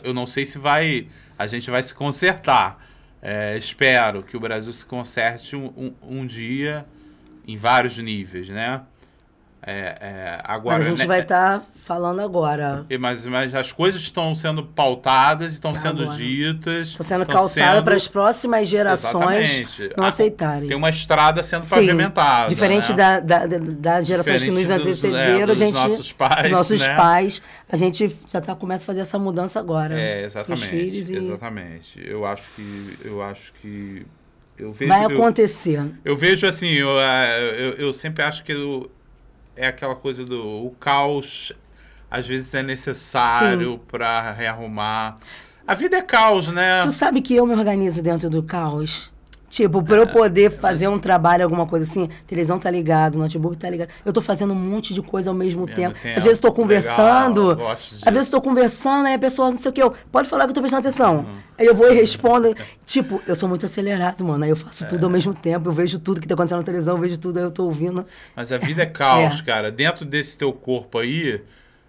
Eu não sei se vai. A gente vai se consertar. É, espero que o Brasil se conserte um, um, um dia em vários níveis, né? É, é, agora, mas a gente né, vai estar tá falando agora. Mas, mas as coisas estão sendo pautadas, estão sendo agora. ditas. Estão sendo calçadas para as próximas gerações Exatamente. não aceitarem. Tem uma estrada sendo Sim, pavimentada. Diferente né? da, da, das gerações Diferente que nos antecederam, dos, é, gente. Nossos pais. Nossos né? pais, a gente já tá, começa a fazer essa mudança agora. É, exatamente. Filhos e... Exatamente. Eu acho que. Eu acho que. Eu vejo, vai acontecer. Eu, eu vejo assim, eu, eu, eu sempre acho que eu, é aquela coisa do o caos às vezes é necessário para rearrumar. A vida é caos, né? Tu sabe que eu me organizo dentro do caos? Tipo, para eu poder fazer um trabalho, alguma coisa assim, televisão tá ligado, notebook tá ligado. Eu tô fazendo um monte de coisa ao mesmo, tempo. tempo. Às vezes estou conversando, Legal, às vezes estou conversando, aí a pessoa, não sei o que, eu, pode falar que eu tô prestando atenção. Uhum. Aí eu vou e respondo. tipo, eu sou muito acelerado, mano. Aí eu faço é. tudo ao mesmo tempo, eu vejo tudo que tá acontecendo na televisão, eu vejo tudo, aí eu tô ouvindo. Mas a vida é caos, é. cara. Dentro desse teu corpo aí,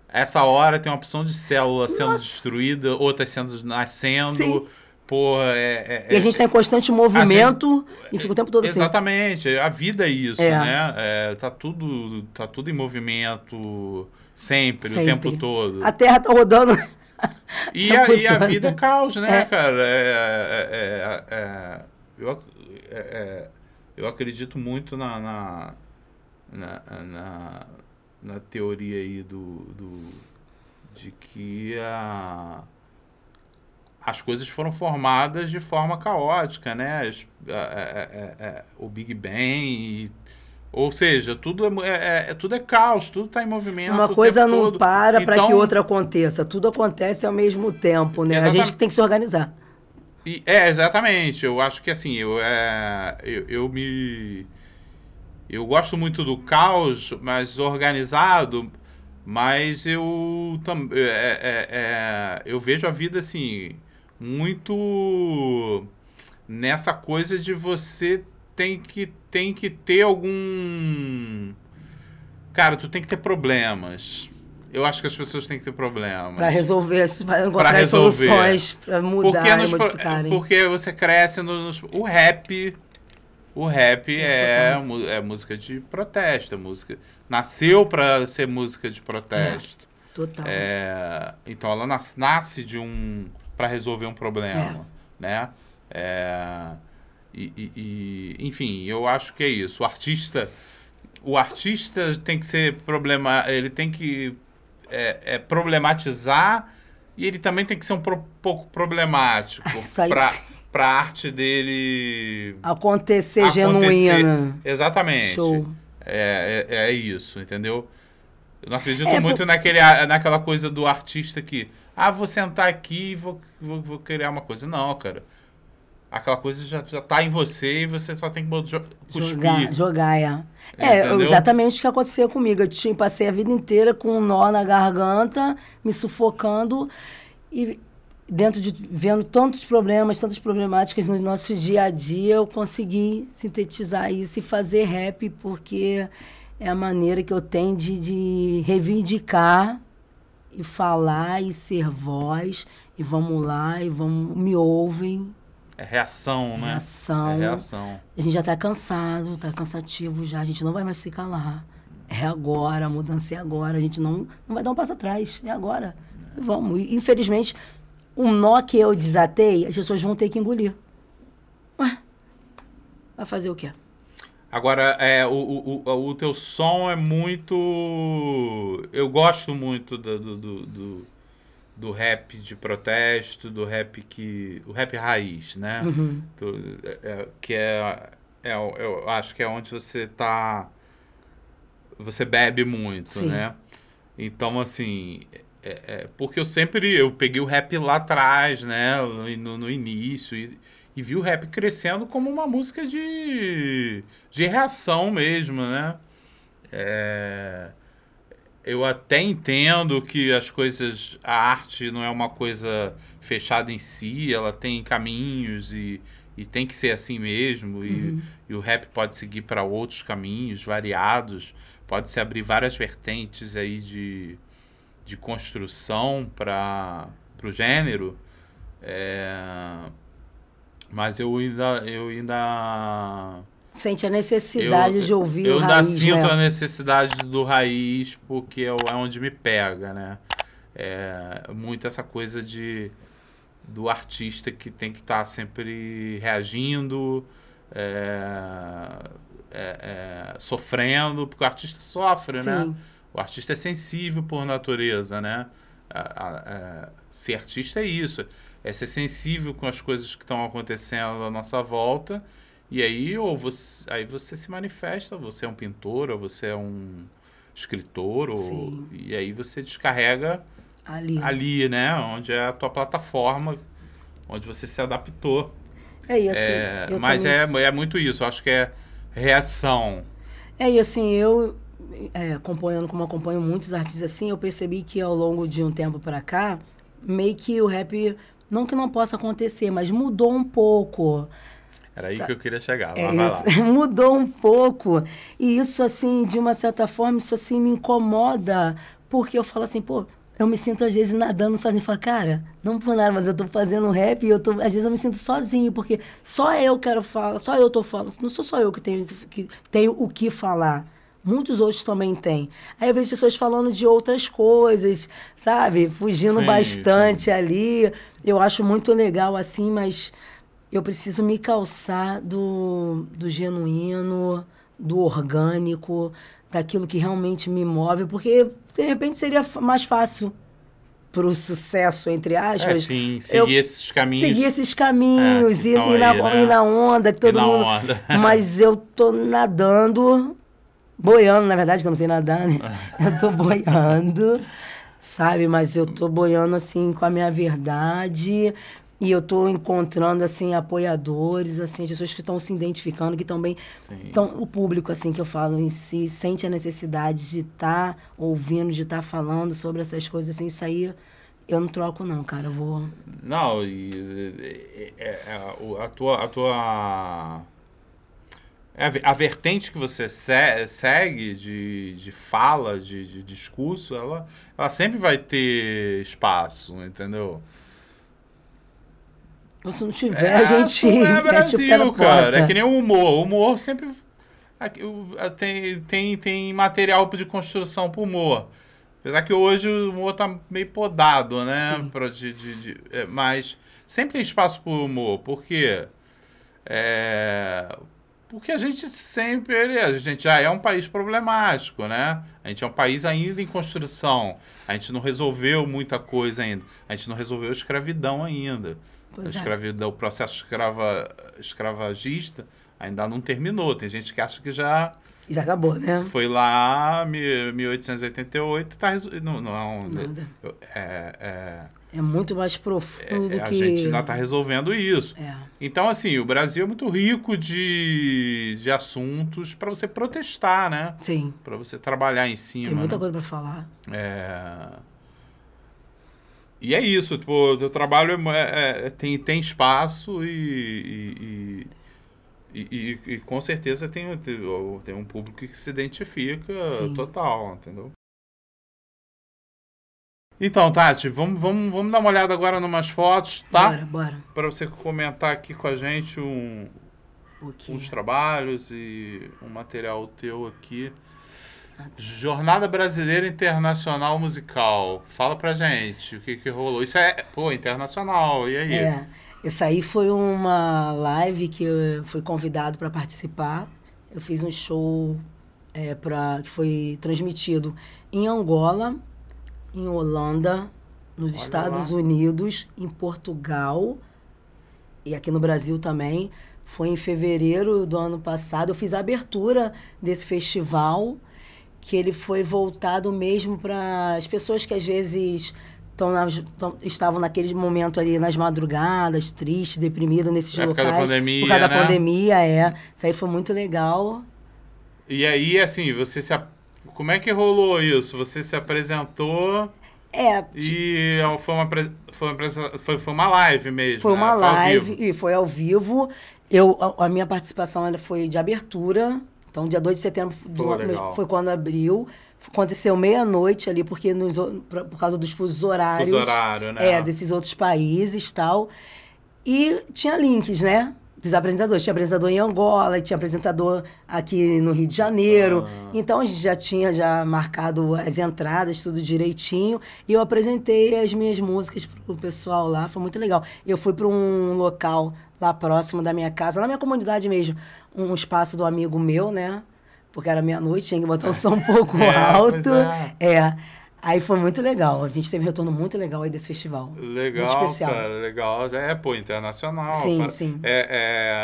essa hora tem uma opção de célula Nossa. sendo destruída, outras sendo nascendo. Sim Porra, é, é, e a gente está em constante movimento gente, e fica o tempo todo exatamente, assim. Exatamente, a vida é isso, é. né? É, tá, tudo, tá tudo em movimento sempre, sempre. o tempo todo. A Terra tá rodando. E, a, e a, vida é caos, né, é. cara? É, é, eu, eu acredito muito na, na, na, na, na teoria aí do, do, de que a as coisas foram formadas de forma caótica, né? As, é, é, é, o Big Bang, ou seja, tudo é, é, tudo é caos, tudo está em movimento. Uma coisa não todo. para para então, que outra aconteça, tudo acontece ao mesmo tempo, né? A gente tem que se organizar. E, é, exatamente. Eu acho que assim, eu, é, eu, eu me. Eu gosto muito do caos, mas organizado, mas eu também. É, é, é, eu vejo a vida assim muito nessa coisa de você tem que tem que ter algum cara tu tem que ter problemas. Eu acho que as pessoas têm que ter problemas. Para resolver para encontrar resolver. soluções para mudar porque, nos, modificarem. porque você cresce no, o rap o rap é, é, é música de protesto é música nasceu para ser música de protesto. É, total. É, então ela nas, nasce de um para resolver um problema, é. né? É, e, e, e, enfim, eu acho que é isso. O artista, o artista tem que ser problema, ele tem que é, é problematizar e ele também tem que ser um pro, pouco problemático para para a arte dele acontecer, acontecer genuína. Exatamente. Show. É, é, é, isso, entendeu? Eu não acredito é, muito por... naquele, naquela coisa do artista que ah, vou sentar aqui e vou, vou, vou, criar uma coisa. Não, cara. Aquela coisa já, já tá em você e você só tem que cuspir. Jogar, jogar é. É, exatamente o que aconteceu comigo. Eu tinha, passei a vida inteira com um nó na garganta, me sufocando e dentro de vendo tantos problemas, tantas problemáticas no nosso dia a dia, eu consegui sintetizar isso e fazer rap porque é a maneira que eu tenho de, de reivindicar e falar e ser voz e vamos lá e vamos me ouvem. É reação, né? Reação. É reação. A gente já está cansado, está cansativo já, a gente não vai mais se calar. É agora, a mudança é agora, a gente não, não vai dar um passo atrás, é agora. Vamos. E, infelizmente, um nó que eu desatei, as pessoas vão ter que engolir. Ué, vai fazer o quê? Agora, é, o, o, o, teu som é muito. Eu gosto muito do, do, do, do, rap de protesto, do rap que. O rap raiz, né? Uhum. Do, é, é que é, é. Eu acho que é onde você tá. Você bebe muito, Sim. né? Então, assim. É, é, porque eu sempre. Eu peguei o rap lá atrás, né? No, no início. E, e vi o rap crescendo como uma música de, de reação mesmo, né? É, eu até entendo que as coisas, a arte não é uma coisa fechada em si, ela tem caminhos e, e tem que ser assim mesmo. E, uhum. e o rap pode seguir para outros caminhos variados, pode se abrir várias vertentes aí de, de construção para o gênero. É, mas eu ainda, eu ainda Sente a necessidade eu, de ouvir eu o ainda raiz, sinto né? a necessidade do raiz porque é é onde me pega, né? É muito essa coisa de do artista que tem que estar sempre reagindo, é, é, é, sofrendo, porque o artista sofre, né? Sim. O artista é sensível por natureza, né? A- a- a- ser artista é isso, é ser sensível com as coisas que estão acontecendo à nossa volta. E aí, ou você, aí você se manifesta, você é um pintor, ou você é um escritor, ou, Sim. e aí você descarrega Ali. ali, né? Onde é a tua plataforma, onde você se adaptou. É, e assim, É, mas é, é muito isso, acho que é reação. É, e assim, eu é, acompanhando como acompanho muitos artistas assim, eu percebi que ao longo de um tempo pra cá, meio que o rap, não que não possa acontecer, mas mudou um pouco. Era aí que eu queria chegar. É lá. mudou um pouco. E isso, assim, de uma certa forma, isso assim me incomoda, porque eu falo assim, pô, eu me sinto às vezes nadando sozinho. Falo, cara, não por nada, mas eu tô fazendo rap e eu tô, às vezes eu me sinto sozinho, porque só eu quero falar, só eu tô falando. Não sou só eu que tenho, que tenho o que falar. Muitos outros também têm. Aí eu vejo pessoas falando de outras coisas, sabe? Fugindo Sim, bastante ali. Eu acho muito legal assim, mas eu preciso me calçar do, do genuíno, do orgânico, daquilo que realmente me move, porque de repente seria mais fácil para o sucesso, entre É, aspas. sim, eu seguir esses caminhos. Seguir esses caminhos É, e, estão e na, né? e na onda, que todo na mundo. onda. Mas eu tô nadando, boiando, na verdade, que eu não sei nadar, né? Eu tô boiando, sabe? Mas eu tô boiando assim com a minha verdade. E eu tô encontrando, assim, apoiadores, assim, pessoas que estão se identificando, que também. Então, o público, assim, que eu falo em si, sente a necessidade de estar ouvindo, de estar falando sobre essas coisas, assim, isso aí eu não troco, não, cara. Eu vou. Não, e é, é, é, o- a tua. A, tua é a, ve- a vertente que você se- segue de, de fala, de, de discurso, ela, ela sempre vai ter espaço, entendeu? Se não tiver, a gente é Brasil, cara. É que nem o humor. O humor sempre. Tem, tem, tem material de construção pro humor. Apesar que hoje o humor tá meio podado, né? Pra, de, de, de- é, mas sempre tem espaço pro humor. Por quê? É, porque a gente sempre. A gente já é um país problemático, né? A gente é um país ainda em construção. A gente não resolveu muita coisa ainda. A gente não resolveu a escravidão ainda. Pois a é. escravidão, o processo escrava, escravagista ainda não terminou. Tem gente que acha que já Já acabou, né? foi lá em 1888 tá resol... não, não Nada. é, é, É muito mais profundo é, a que. gente ainda está resolvendo isso. É. Então, assim, o Brasil é muito rico de, de assuntos para você protestar, né? Sim. Para você trabalhar em cima. Tem muita né? coisa pra falar. É... E é isso, tipo, o teu trabalho é- é- é- tem, tem espaço e, e, e, e- e com certeza tem, tem um público que se identifica Sim. total, entendeu? Então, Tati, vamos, vamos, vamos dar uma olhada agora em umas fotos, tá? Bora, bora. Para você comentar aqui com a gente um, uns trabalhos e um material teu aqui. Jornada Brasileira Internacional Musical. Fala pra gente o que que rolou. Isso é, pô, internacional. E aí? É. Essa aí foi uma live que eu fui convidado para participar. Eu fiz um show é, pra, que foi transmitido em Angola, em Holanda, nos Olha Estados lá. Unidos, em Portugal e aqui no Brasil também. Foi em fevereiro do ano passado. Eu fiz a abertura desse festival, que ele foi voltado mesmo para as pessoas que às vezes tão nas- tão- estavam naquele momento ali nas madrugadas, tristes, deprimidas nesses Na época da locais. pandemia, Por causa né? da pandemia, é. Isso aí foi muito legal. E aí, assim, você se. Como é que rolou isso? Você se apresentou É, e foi uma, foi uma, foi, foi uma live mesmo. Foi né? uma ao live vivo. e foi ao vivo. Eu, a, a minha participação ela foi de abertura. Então, dia 2 de setembro do Pô, foi quando abriu. Aconteceu meia-noite ali, porque nos, pra- por causa dos fusos horários. Fuso horário, né? É, desses outros países e tal. E tinha links, né? Dos apresentadores. Tinha apresentador em Angola, tinha apresentador aqui no Rio de Janeiro. Ah. Então a gente já tinha já marcado as entradas, tudo direitinho. E eu apresentei as minhas músicas pro pessoal lá, foi muito legal. Eu fui para um local lá próximo da minha casa, na minha comunidade mesmo, um espaço do amigo meu, né? Porque era meia-noite, tinha que botar o som um pouco É, alto. é. é. Aí foi muito legal. A gente teve um retorno muito legal aí desse festival. Legal, muito especial. cara, legal. É, pô, internacional. Sim, Para- sim. É,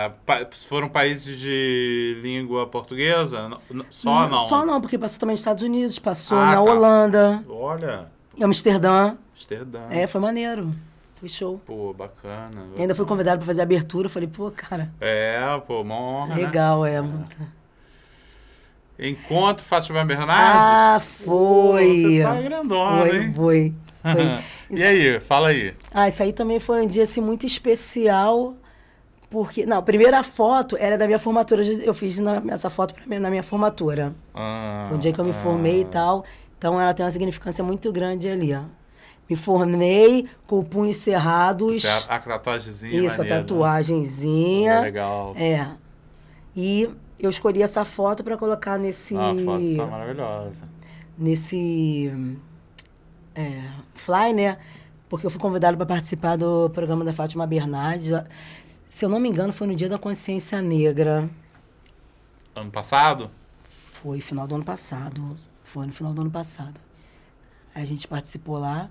é, pa- foram países de língua portuguesa? Não- não- Só não? Só não, porque passou também nos Estados Unidos, passou Ah, na tá. Holanda, Olha, em Amsterdã. Amsterdã. É, foi maneiro. Foi show. Pô, bacana. E ainda fui convidado para fazer a abertura. Falei, pô, cara, É, pô, uma honra, né? legal, é. muito- Encontro Fátima Bernardes? Ah, foi. você tá grandona, Foi, hein? foi. foi. e Isso- aí, fala aí. Ah, isso aí também foi um dia assim, muito especial. Porque. Não, a primeira foto era da minha formatura. Eu fiz na- essa foto mim, na minha formatura. Ah, Foi um dia que eu me ah. formei e tal. Então ela tem uma significância muito grande ali, ó. Me formei com punhos cerrados. Você- A, a tatuagemzinha Isso, a maneira, né? tatuagemzinha. É legal. É. E eu escolhi essa foto para colocar nesse. Ah, a foto tá maravilhosa. nesse. é, fly, né? Porque eu fui convidado para participar do programa da Fátima Bernardes. Se eu não me engano, foi no Dia da Consciência Negra. Ano passado? Foi final do ano passado. Foi no final do ano passado. A gente participou lá.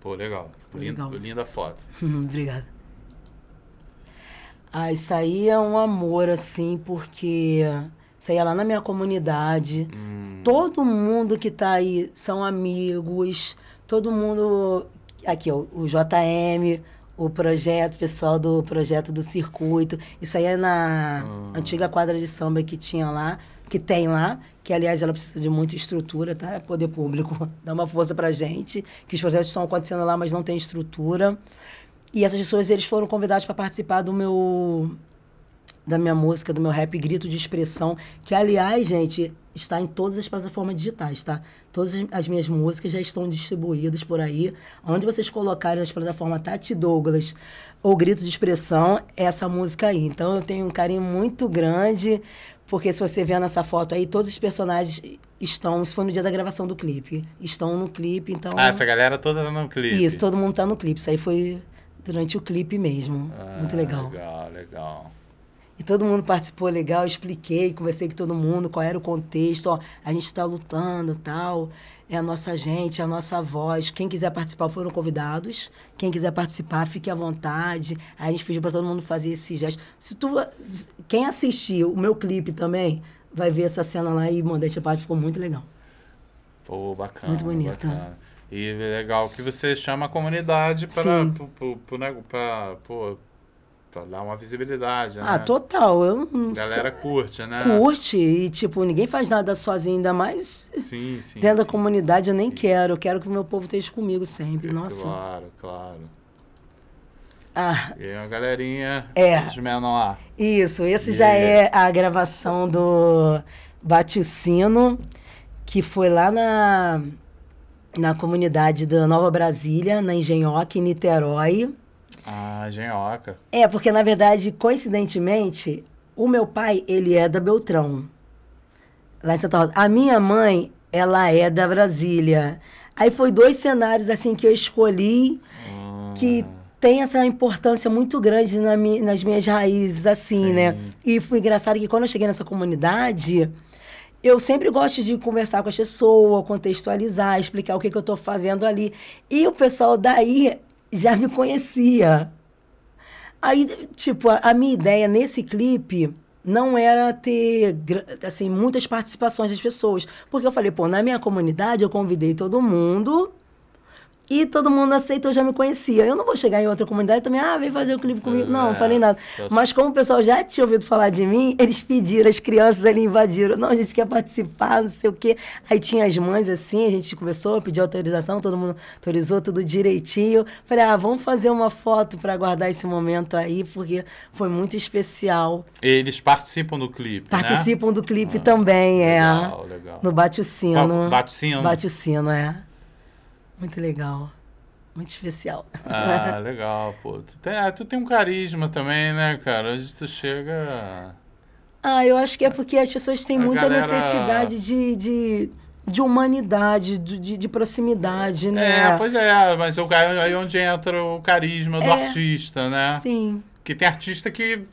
Pô, legal. Linda, legal. linda foto. Obrigada. Ah, isso aí é um amor, assim, porque isso aí é lá na minha comunidade. Hum, Todo mundo que tá aí são amigos. Todo mundo. Aqui, ó, o JM, o projeto, pessoal do projeto do circuito. Isso aí é na Ah. antiga quadra de samba que tinha lá, que tem lá, que aliás ela precisa de muita estrutura, tá? É Poder público, dá uma força pra gente, que os projetos estão acontecendo lá, mas não tem estrutura. E essas pessoas, eles foram convidados para participar do meu da minha música, do meu rap Grito de Expressão, que aliás, gente, está em todas as plataformas digitais, tá? Todas as- as minhas músicas já estão distribuídas por aí. Onde vocês colocarem nas plataformas Tati Douglas ou Grito de Expressão, é essa música aí. Então eu tenho um carinho muito grande, porque se você ver nessa foto aí, todos os personagens estão, isso foi no dia da gravação do clipe, estão no clipe, então... Ah, essa galera toda no clipe. Isso, todo mundo tá no clipe. Isso aí foi durante o clipe mesmo. Ah, muito legal. Legal, legal. E todo mundo participou legal, eu expliquei, conversei com todo mundo, qual era o contexto, ó, a gente está lutando tal, é a nossa gente, é a nossa voz. Quem quiser participar foram convidados, quem quiser participar, fique à vontade. Aí a gente pediu para todo mundo fazer esse gesto. Se tu, quem assistiu o meu clipe também, vai ver essa cena lá e modéstia parte ficou muito legal. Pô, bacana. Muito bonita. bacana. E é legal que você chama a comunidade para Sim. pô, pra dar uma visibilidade, né? Ah, total. Eu não A galera curte, né? curte e tipo, ninguém faz nada sozinho, ainda mais Sim, sim. dentro da sim. comunidade, eu nem quero. Eu quero que o meu povo esteja comigo sempre. Nossa. Claro, claro. Ah, E uma galerinha É. de menor. isso. Esse E já aí? é a gravação do Bate o Sino, que foi lá na, na comunidade da Nova Brasília, na Engenhoca, em Niterói. Ah, genhoca. É, porque na verdade, coincidentemente, o meu pai, ele é da Beltrão, lá em Santa Rosa. A minha mãe, ela é da Brasília. Aí foi dois cenários assim que eu escolhi Ah, que tem essa importância muito grande na mi- nas minhas raízes, assim, Sim. né? E foi engraçado que quando eu cheguei nessa comunidade, eu sempre gosto de conversar com as pessoas, contextualizar, explicar o que, que eu estou fazendo ali. E o pessoal daí já me conhecia. Aí, tipo, a, a minha ideia nesse clipe não era ter, assim, muitas participações das pessoas. Porque eu falei, pô, na minha comunidade eu convidei todo mundo e todo mundo aceitou, já me conhecia. Eu não vou chegar em outra comunidade também, ah, vem fazer o clipe comigo. Não, não falei nada. É, Mas como o pessoal já tinha ouvido falar de mim, eles pediram, as crianças ali invadiram. Não, a gente quer participar, não sei o quê. Aí tinha as mães assim, a gente conversou, pediu autorização, todo mundo autorizou tudo direitinho. Falei, ah, vamos fazer uma foto para guardar esse momento aí, porque foi muito especial. Eles participam do clipe, né? Participam do clipe também, Legal, é. legal. No Bate o Sino. Bate o Sino? Bate o Sino, é. Muito legal. muito especial. Ah, legal, pô. Tu tem, ah, tu tem um carisma também, né, cara? Hoje tu chega. Ah, eu acho que é porque as pessoas têm A muita galera- necessidade de, de, de humanidade, de, de, de proximidade, né? É, pois é, mas cara- aí onde entra o carisma do É. artista, né? Sim. Porque tem artista que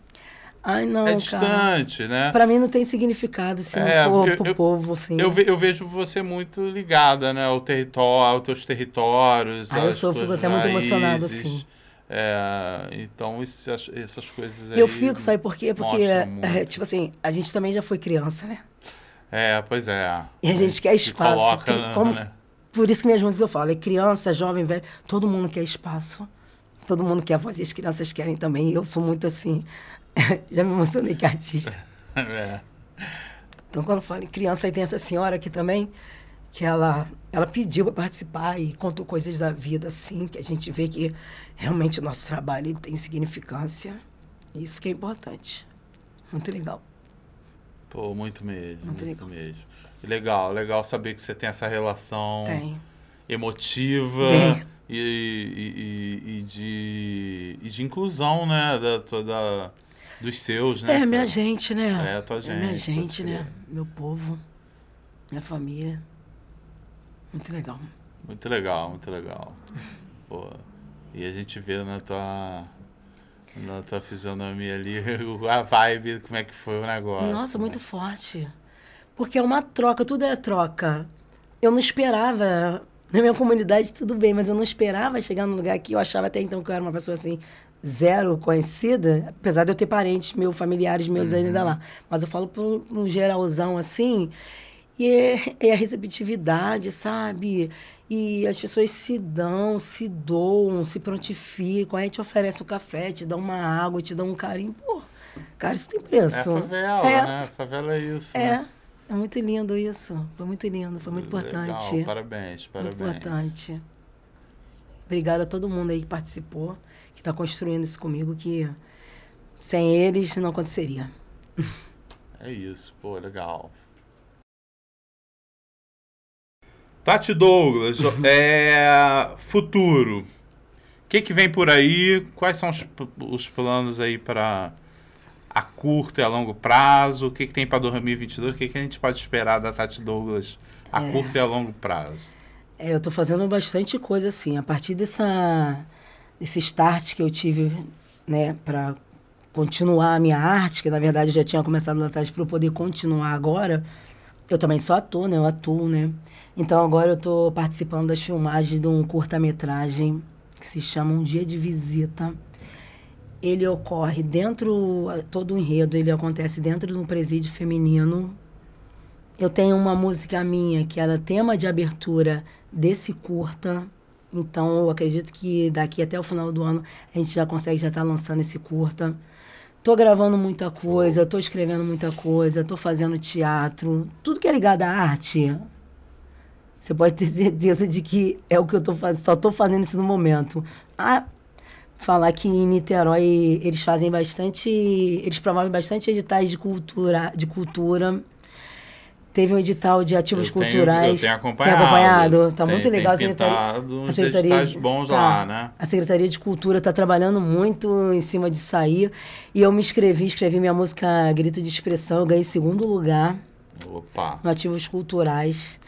Ai, não, é cara. distante, né? Pra mim não tem significado se É, não for eu- pro eu- povo, assim. Eu, ve- eu vejo você muito ligada, né? Ao território, aos teus territórios. Ah, eu sou, fico até muito emocionado, raízes. assim. É, então, isso- essas coisas aí. Eu fico, sabe por quê? Porque, muito. é, tipo assim, a gente também já foi criança, né? É, pois é. E a gente quer espaço. Coloca, Cri- como- né? Por isso que minhas músicas eu falo, é criança, jovem, velho, todo mundo quer espaço. Todo mundo quer voz e as crianças querem também. Eu sou muito assim. já me emocionei que artista. É. Então, quando falo em criança, aí tem essa senhora aqui também, que ela, ela pediu para participar e contou coisas da vida, assim, que a gente vê que realmente o nosso trabalho ele tem significância. Isso que é importante. Muito legal. Pô, muito mesmo. Muito Muito, legal. mesmo. Legal, legal saber que você tem essa relação Tem. emotiva Tem. e, e, e, e de, e de inclusão, né? Da, toda, dos seus, né? É, minha gente, né? É, a tua É minha gente, gente, né? Meu povo, minha família. Muito legal. Muito legal, muito legal. Pô, e a gente vê na tua, na tua fisionomia ali a vibe, como é que foi o negócio. Nossa, né? muito forte. Porque é uma troca, tudo é troca. Eu não esperava, na minha comunidade tudo bem, mas eu não esperava chegar num lugar que eu achava até então que eu era uma pessoa assim, zero conhecida, apesar de eu ter parentes meus, familiares meus Uhum. ainda lá. Mas eu falo por um- geralzão assim, e é, é a receptividade, sabe? E as pessoas se dão, se doam, se prontificam, aí te oferece um café, te dá uma água, te dá um carinho. Pô, cara, isso tem preço. É favela, É. né? Favela é isso. É, né? é muito lindo isso. Foi muito lindo, foi muito importante. Legal, parabéns, parabéns. Muito importante. Obrigada a todo mundo aí que participou, está construindo isso comigo, que sem eles não aconteceria. É isso, pô, legal. Tati Douglas, é, futuro. O que, que vem por aí? Quais são os, os planos aí para a curto e a longo prazo? O que, que tem para 2022? O que, que a gente pode esperar da Tati Douglas a É. curto e a longo prazo? É, eu estou fazendo bastante coisa assim. A partir dessa, desse start que eu tive, né, para continuar a minha arte, que na verdade eu já tinha começado lá atrás para poder continuar agora, eu também sou ator, né? Eu atuo, né? Então agora eu estou participando das filmagens de um curta-metragem que se chama Um Dia de Visita. Ele ocorre dentro, todo o enredo, ele acontece dentro de um presídio feminino eu tenho uma música minha que era tema de abertura desse curta. Então eu acredito que daqui até o final do ano a gente já consegue já estar lançando esse curta. Tô gravando muita coisa, tô escrevendo muita coisa, tô fazendo teatro, tudo que é ligado à arte. Você pode ter certeza de que é o que eu tô fazendo, só tô fazendo isso no momento. Ah, falar que em Niterói eles fazem bastante, eles promovem bastante editais de cultura, de cultura. Teve um edital de ativos Eu tenho- culturais. eu tenho acompanhado. Tem acompanhado? Tá Tem- muito legal tem a secretaria. uns secretaria de- bons tá. lá, né? A Secretaria de Cultura está trabalhando muito em cima de sair. E eu me inscrevi, escrevi minha música Grito de Expressão, eu ganhei segundo lugar Opa. no Ativos Culturais.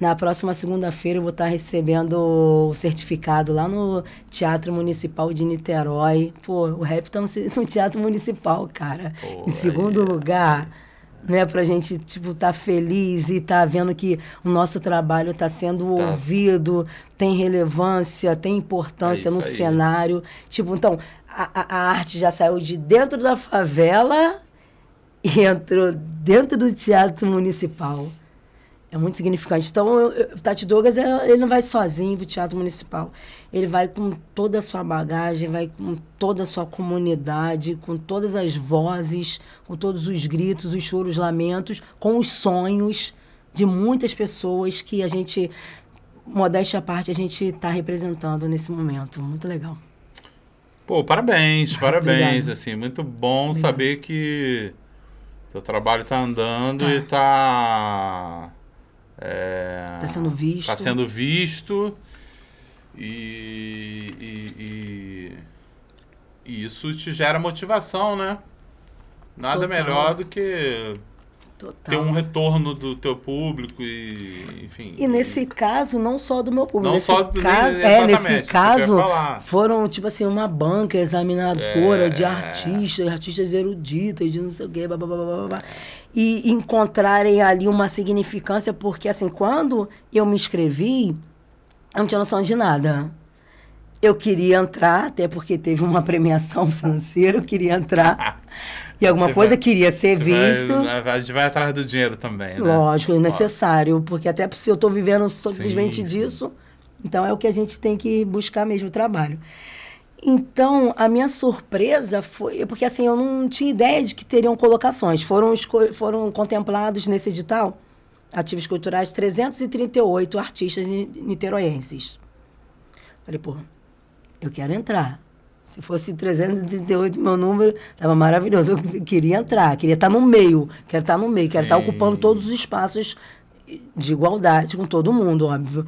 Na próxima segunda-feira eu vou estar recebendo o certificado lá no Teatro Municipal de Niterói. Pô, o rap tá no, Teatro Municipal, cara. Pô, em segundo é. lugar, né, pra gente, tipo, tá feliz e tá vendo que o nosso trabalho tá sendo Tá. ouvido, tem relevância, tem importância É no aí. cenário. Tipo, então, a- a arte já saiu de dentro da favela e entrou dentro do Teatro Municipal. É muito significante. Então, eu, eu, Tati Douglas, ele não vai sozinho pro Teatro Municipal. Ele vai com toda a sua bagagem, vai com toda a sua comunidade, com todas as vozes, com todos os gritos, os choros, lamentos, com os sonhos de muitas pessoas que a gente, modéstia à parte, a gente está representando nesse momento. Muito legal. Pô, parabéns, parabéns, assim, muito bom saber que teu trabalho tá andando Tá. e tá... É, Tá sendo visto. Tá sendo visto E, e, e, e isso te gera motivação, né? Nada Total. melhor do que Total. ter um retorno do teu público e, enfim. E nesse caso, não só do meu público. Não nesse só do- caso, nem- é, nesse caso, foram, tipo assim, uma banca examinadora É. de artistas, artistas eruditos, de não sei o quê, blá, blá, blá, blá. E encontrarem ali uma significância, porque assim, quando eu me inscrevi, eu não tinha noção de nada. Eu queria entrar, até porque teve uma premiação financeira, eu queria entrar. E alguma coisa vai- queria ser vai- visto. a gente vai atrás do dinheiro também, né? Lógico, é necessário, porque até se eu estou vivendo simplesmente Sim, sim. disso, então é o que a gente tem que buscar mesmo o trabalho. Então, a minha surpresa foi. Porque assim, eu não tinha ideia de que teriam colocações. Foram, foram contemplados nesse edital, ativos culturais, 338 artistas ni- niteroenses. Falei, pô, eu quero entrar. Se fosse 338 meu número, estava maravilhoso. Eu queria entrar, queria estar no meio. Quero estar no meio, quero estar Sim. ocupando todos os espaços de igualdade com todo mundo, óbvio.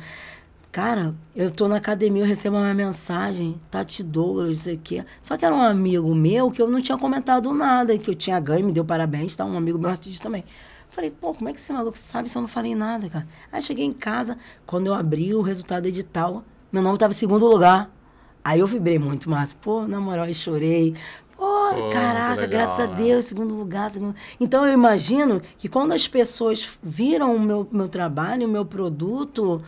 Cara, eu tô na academia, eu recebo uma mensagem, Tati Douglas, não sei o quê. Só que era um amigo meu que eu não tinha comentado nada, que eu tinha ganho, me deu parabéns, tá? Um amigo meu artista também. Falei, pô, como é que esse maluco sabe se eu não falei nada, cara? Aí cheguei em casa, quando eu abri o resultado do edital, meu nome tava em segundo lugar. Aí eu vibrei muito, mas, pô, na moral, eu chorei. Pô, Pô, caraca, legal, graças a né? Deus, segundo lugar, segundo... Então eu imagino que quando as pessoas viram o meu, meu trabalho, o meu produto,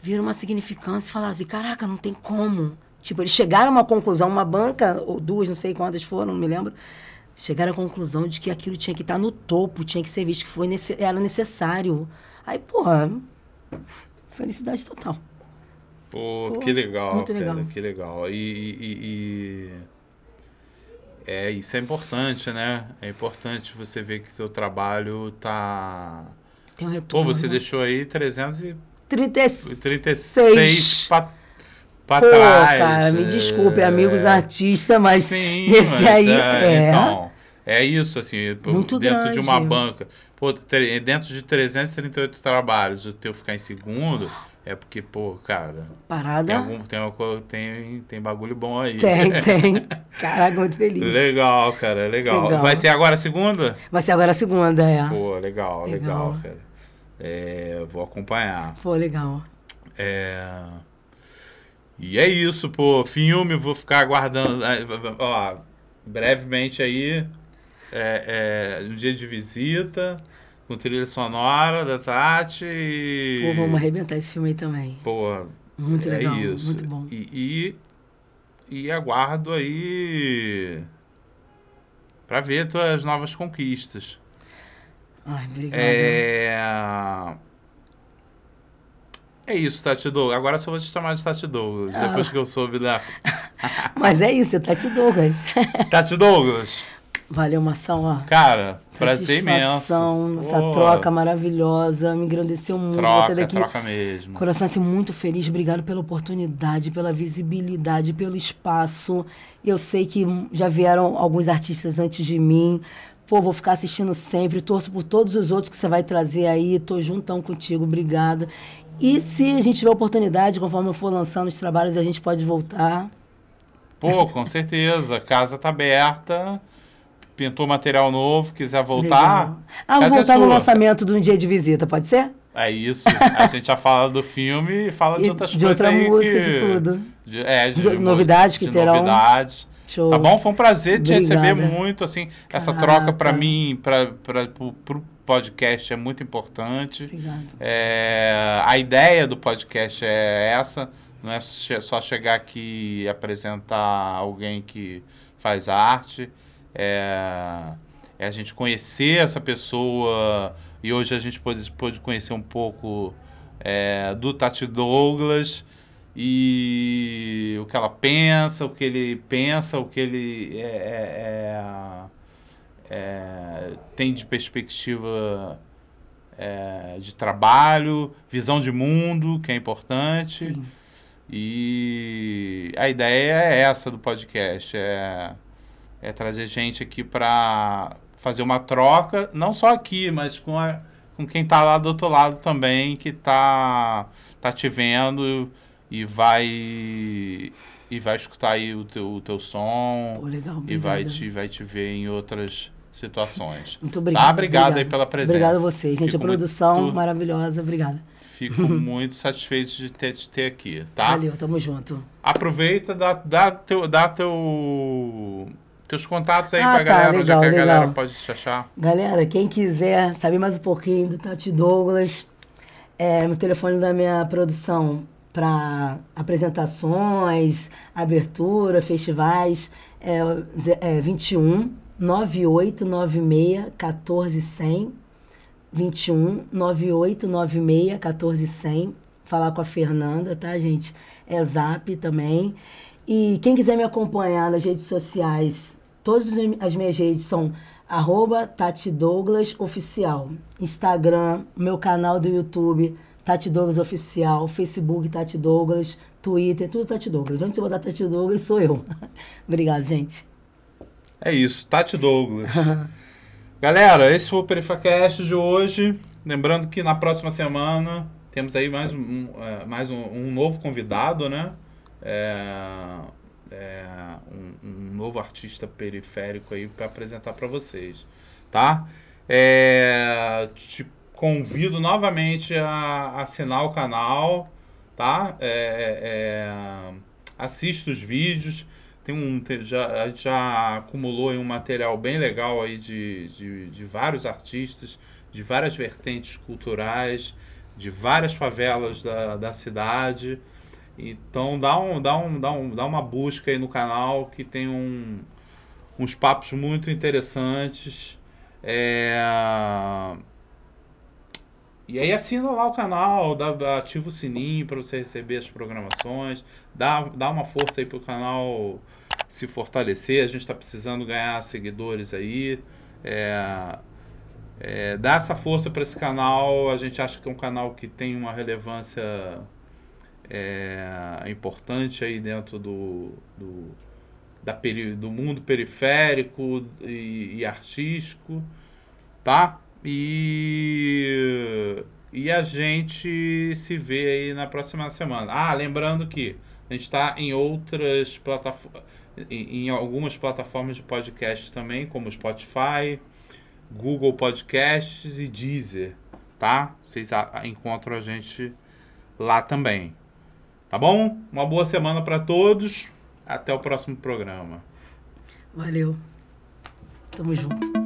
viram uma significância e falaram assim, caraca, não tem como. Tipo, eles chegaram a uma conclusão, uma banca, ou duas, não sei quantas foram, não me lembro, chegaram à conclusão de que aquilo tinha que estar no topo, tinha que ser visto que foi nesse- era necessário. Aí, porra, felicidade total. Pô, Pô, que legal, muito cara, legal. que legal. E, e- e- e- é, isso é importante, né? É importante você ver que teu trabalho tá... Tem um Pô, retorno. você deixou aí 336 36 pra, pra Pô, trás. cara, me é, desculpe, amigos artistas, mas Sim, esse mas aí é, é. Então, é isso, assim, pô, Muito dentro de uma grande. banca. Pô, dentro de 338 trabalhos, o teu ficar em segundo, é porque, pô, cara, tem, Parada. algum, tem, uma tem, tem bagulho bom aí. Tem, tem. Caraca, muito feliz. Legal, cara, legal. Legal. Vai ser agora a segunda? Vai ser agora a segunda, é. Pô, legal, legal, Legal. cara. É, vou acompanhar. Pô, legal. É... E é isso, pô. Filme, vou ficar aguardando. ah, Ó, brevemente aí, é, é, um dia de visita, com trilha sonora da Tati. E... Pô, vamos arrebentar esse filme aí também. Pô, Muito é legal, isso. muito bom. E, e, e aguardo aí pra ver tuas novas conquistas. Ai, obrigada. É... É isso, Tati Douglas. Agora só vou te chamar de Tati Douglas, Ah. depois que eu soube da... Mas é isso, tá te Douglas. Tati Douglas, Valeu, Mação, ó. cara, prazer imenso. Essa Pô, troca maravilhosa, me engrandeceu muito. Você Troca, daqui, troca mesmo. Coração assim, muito feliz. Obrigado pela oportunidade, pela visibilidade, pelo espaço. Eu sei que já vieram alguns artistas antes de mim. Pô, vou ficar assistindo sempre. Torço por todos os outros que você vai trazer aí. Tô juntão contigo. Obrigado. E se a gente tiver oportunidade, conforme eu for lançando os trabalhos, a gente pode voltar. Pô, com certeza. Casa tá aberta. Pintou material novo, quiser voltar. Legal. Ah, vou é voltar no sua. lançamento de um dia de visita, pode ser? É isso. A gente já fala do filme e fala de E outras de coisas outra música, que- de tudo. de- é, de, De novidades que terão. novidades. Show. Tá bom? Foi um prazer te Obrigada. receber muito, assim. Essa Caraca. troca pra mim, pro, pro podcast é muito importante. Obrigado. É, a ideia do podcast é essa, não é só chegar aqui e apresentar alguém que faz arte, é, é a gente conhecer essa pessoa e hoje a gente pôde, pôde conhecer um pouco é, do Tati Douglas e o que ela pensa, o que ele pensa, o que ele é, é- é- é, tem de perspectiva é, de trabalho, visão de mundo, que é importante. Sim. E a ideia é essa do podcast, é, é trazer gente aqui para fazer uma troca, não só aqui, mas com, a, com quem está lá do outro lado também, que está tá te vendo e vai e vai escutar aí o teu, o teu som Pô, legal, e vai te, vai te ver em outras situações. Muito obrigada. Tá? Obrigado obrigada. aí pela presença. Obrigada a vocês, gente. Fico a produção muito- maravilhosa. Obrigada. Fico muito satisfeito de ter, de ter aqui, tá? Valeu, tamo junto. Aproveita, dá, dá, teu, dá teu, teus contatos aí Ah, pra tá, galera, onde é legal, que a galera legal. pode te achar. Galera, quem quiser saber mais um pouquinho do Tati Douglas, é, no telefone da minha produção para apresentações, abertura, festivais, é, é 21 9896 1400. 21 9896 1400. Falar com a Fernanda, tá, gente? É zap também. E quem quiser me acompanhar nas redes sociais, todas as mi- as minhas redes são arroba Tati Douglas Oficial. Instagram, meu canal do YouTube, Tati Douglas Oficial. Facebook, Tati Douglas. Twitter, tudo Tati Douglas. Onde você botar Tati Douglas, sou eu. Obrigado, gente. É isso, Tati Douglas. Galera, esse foi o PerifaCast de hoje. Lembrando que na próxima semana temos aí mais um, é, mais um, um novo convidado, né? É, é, um, um novo artista periférico aí para apresentar para vocês, tá? É, te convido novamente a assinar o canal, tá? É, é, assista os vídeos. Tem um, já, já acumulou um material bem legal aí de, de, de vários artistas, de várias vertentes culturais, de várias favelas da, da cidade. Então dá, um, dá, um, dá, um, dá uma busca aí no canal que tem um, uns papos muito interessantes. É, E aí assina lá o canal, dá, ativa o sininho para você receber as programações, dá, dá uma força aí pro canal se fortalecer. A gente está precisando ganhar seguidores aí. É, é, dá essa força para esse canal. A gente acha que é um canal que tem uma relevância é, importante aí dentro do, do, da peri, do mundo periférico e, e artístico, tá? E, e a gente se vê aí na próxima semana. Ah, lembrando que a gente está em outras plataformas, em, em algumas plataformas de podcast também, como Spotify, Google Podcasts e Deezer, tá? Vocês encontram a gente lá também. Tá bom? Uma boa semana para todos. Até o próximo programa. Valeu. Tamo junto.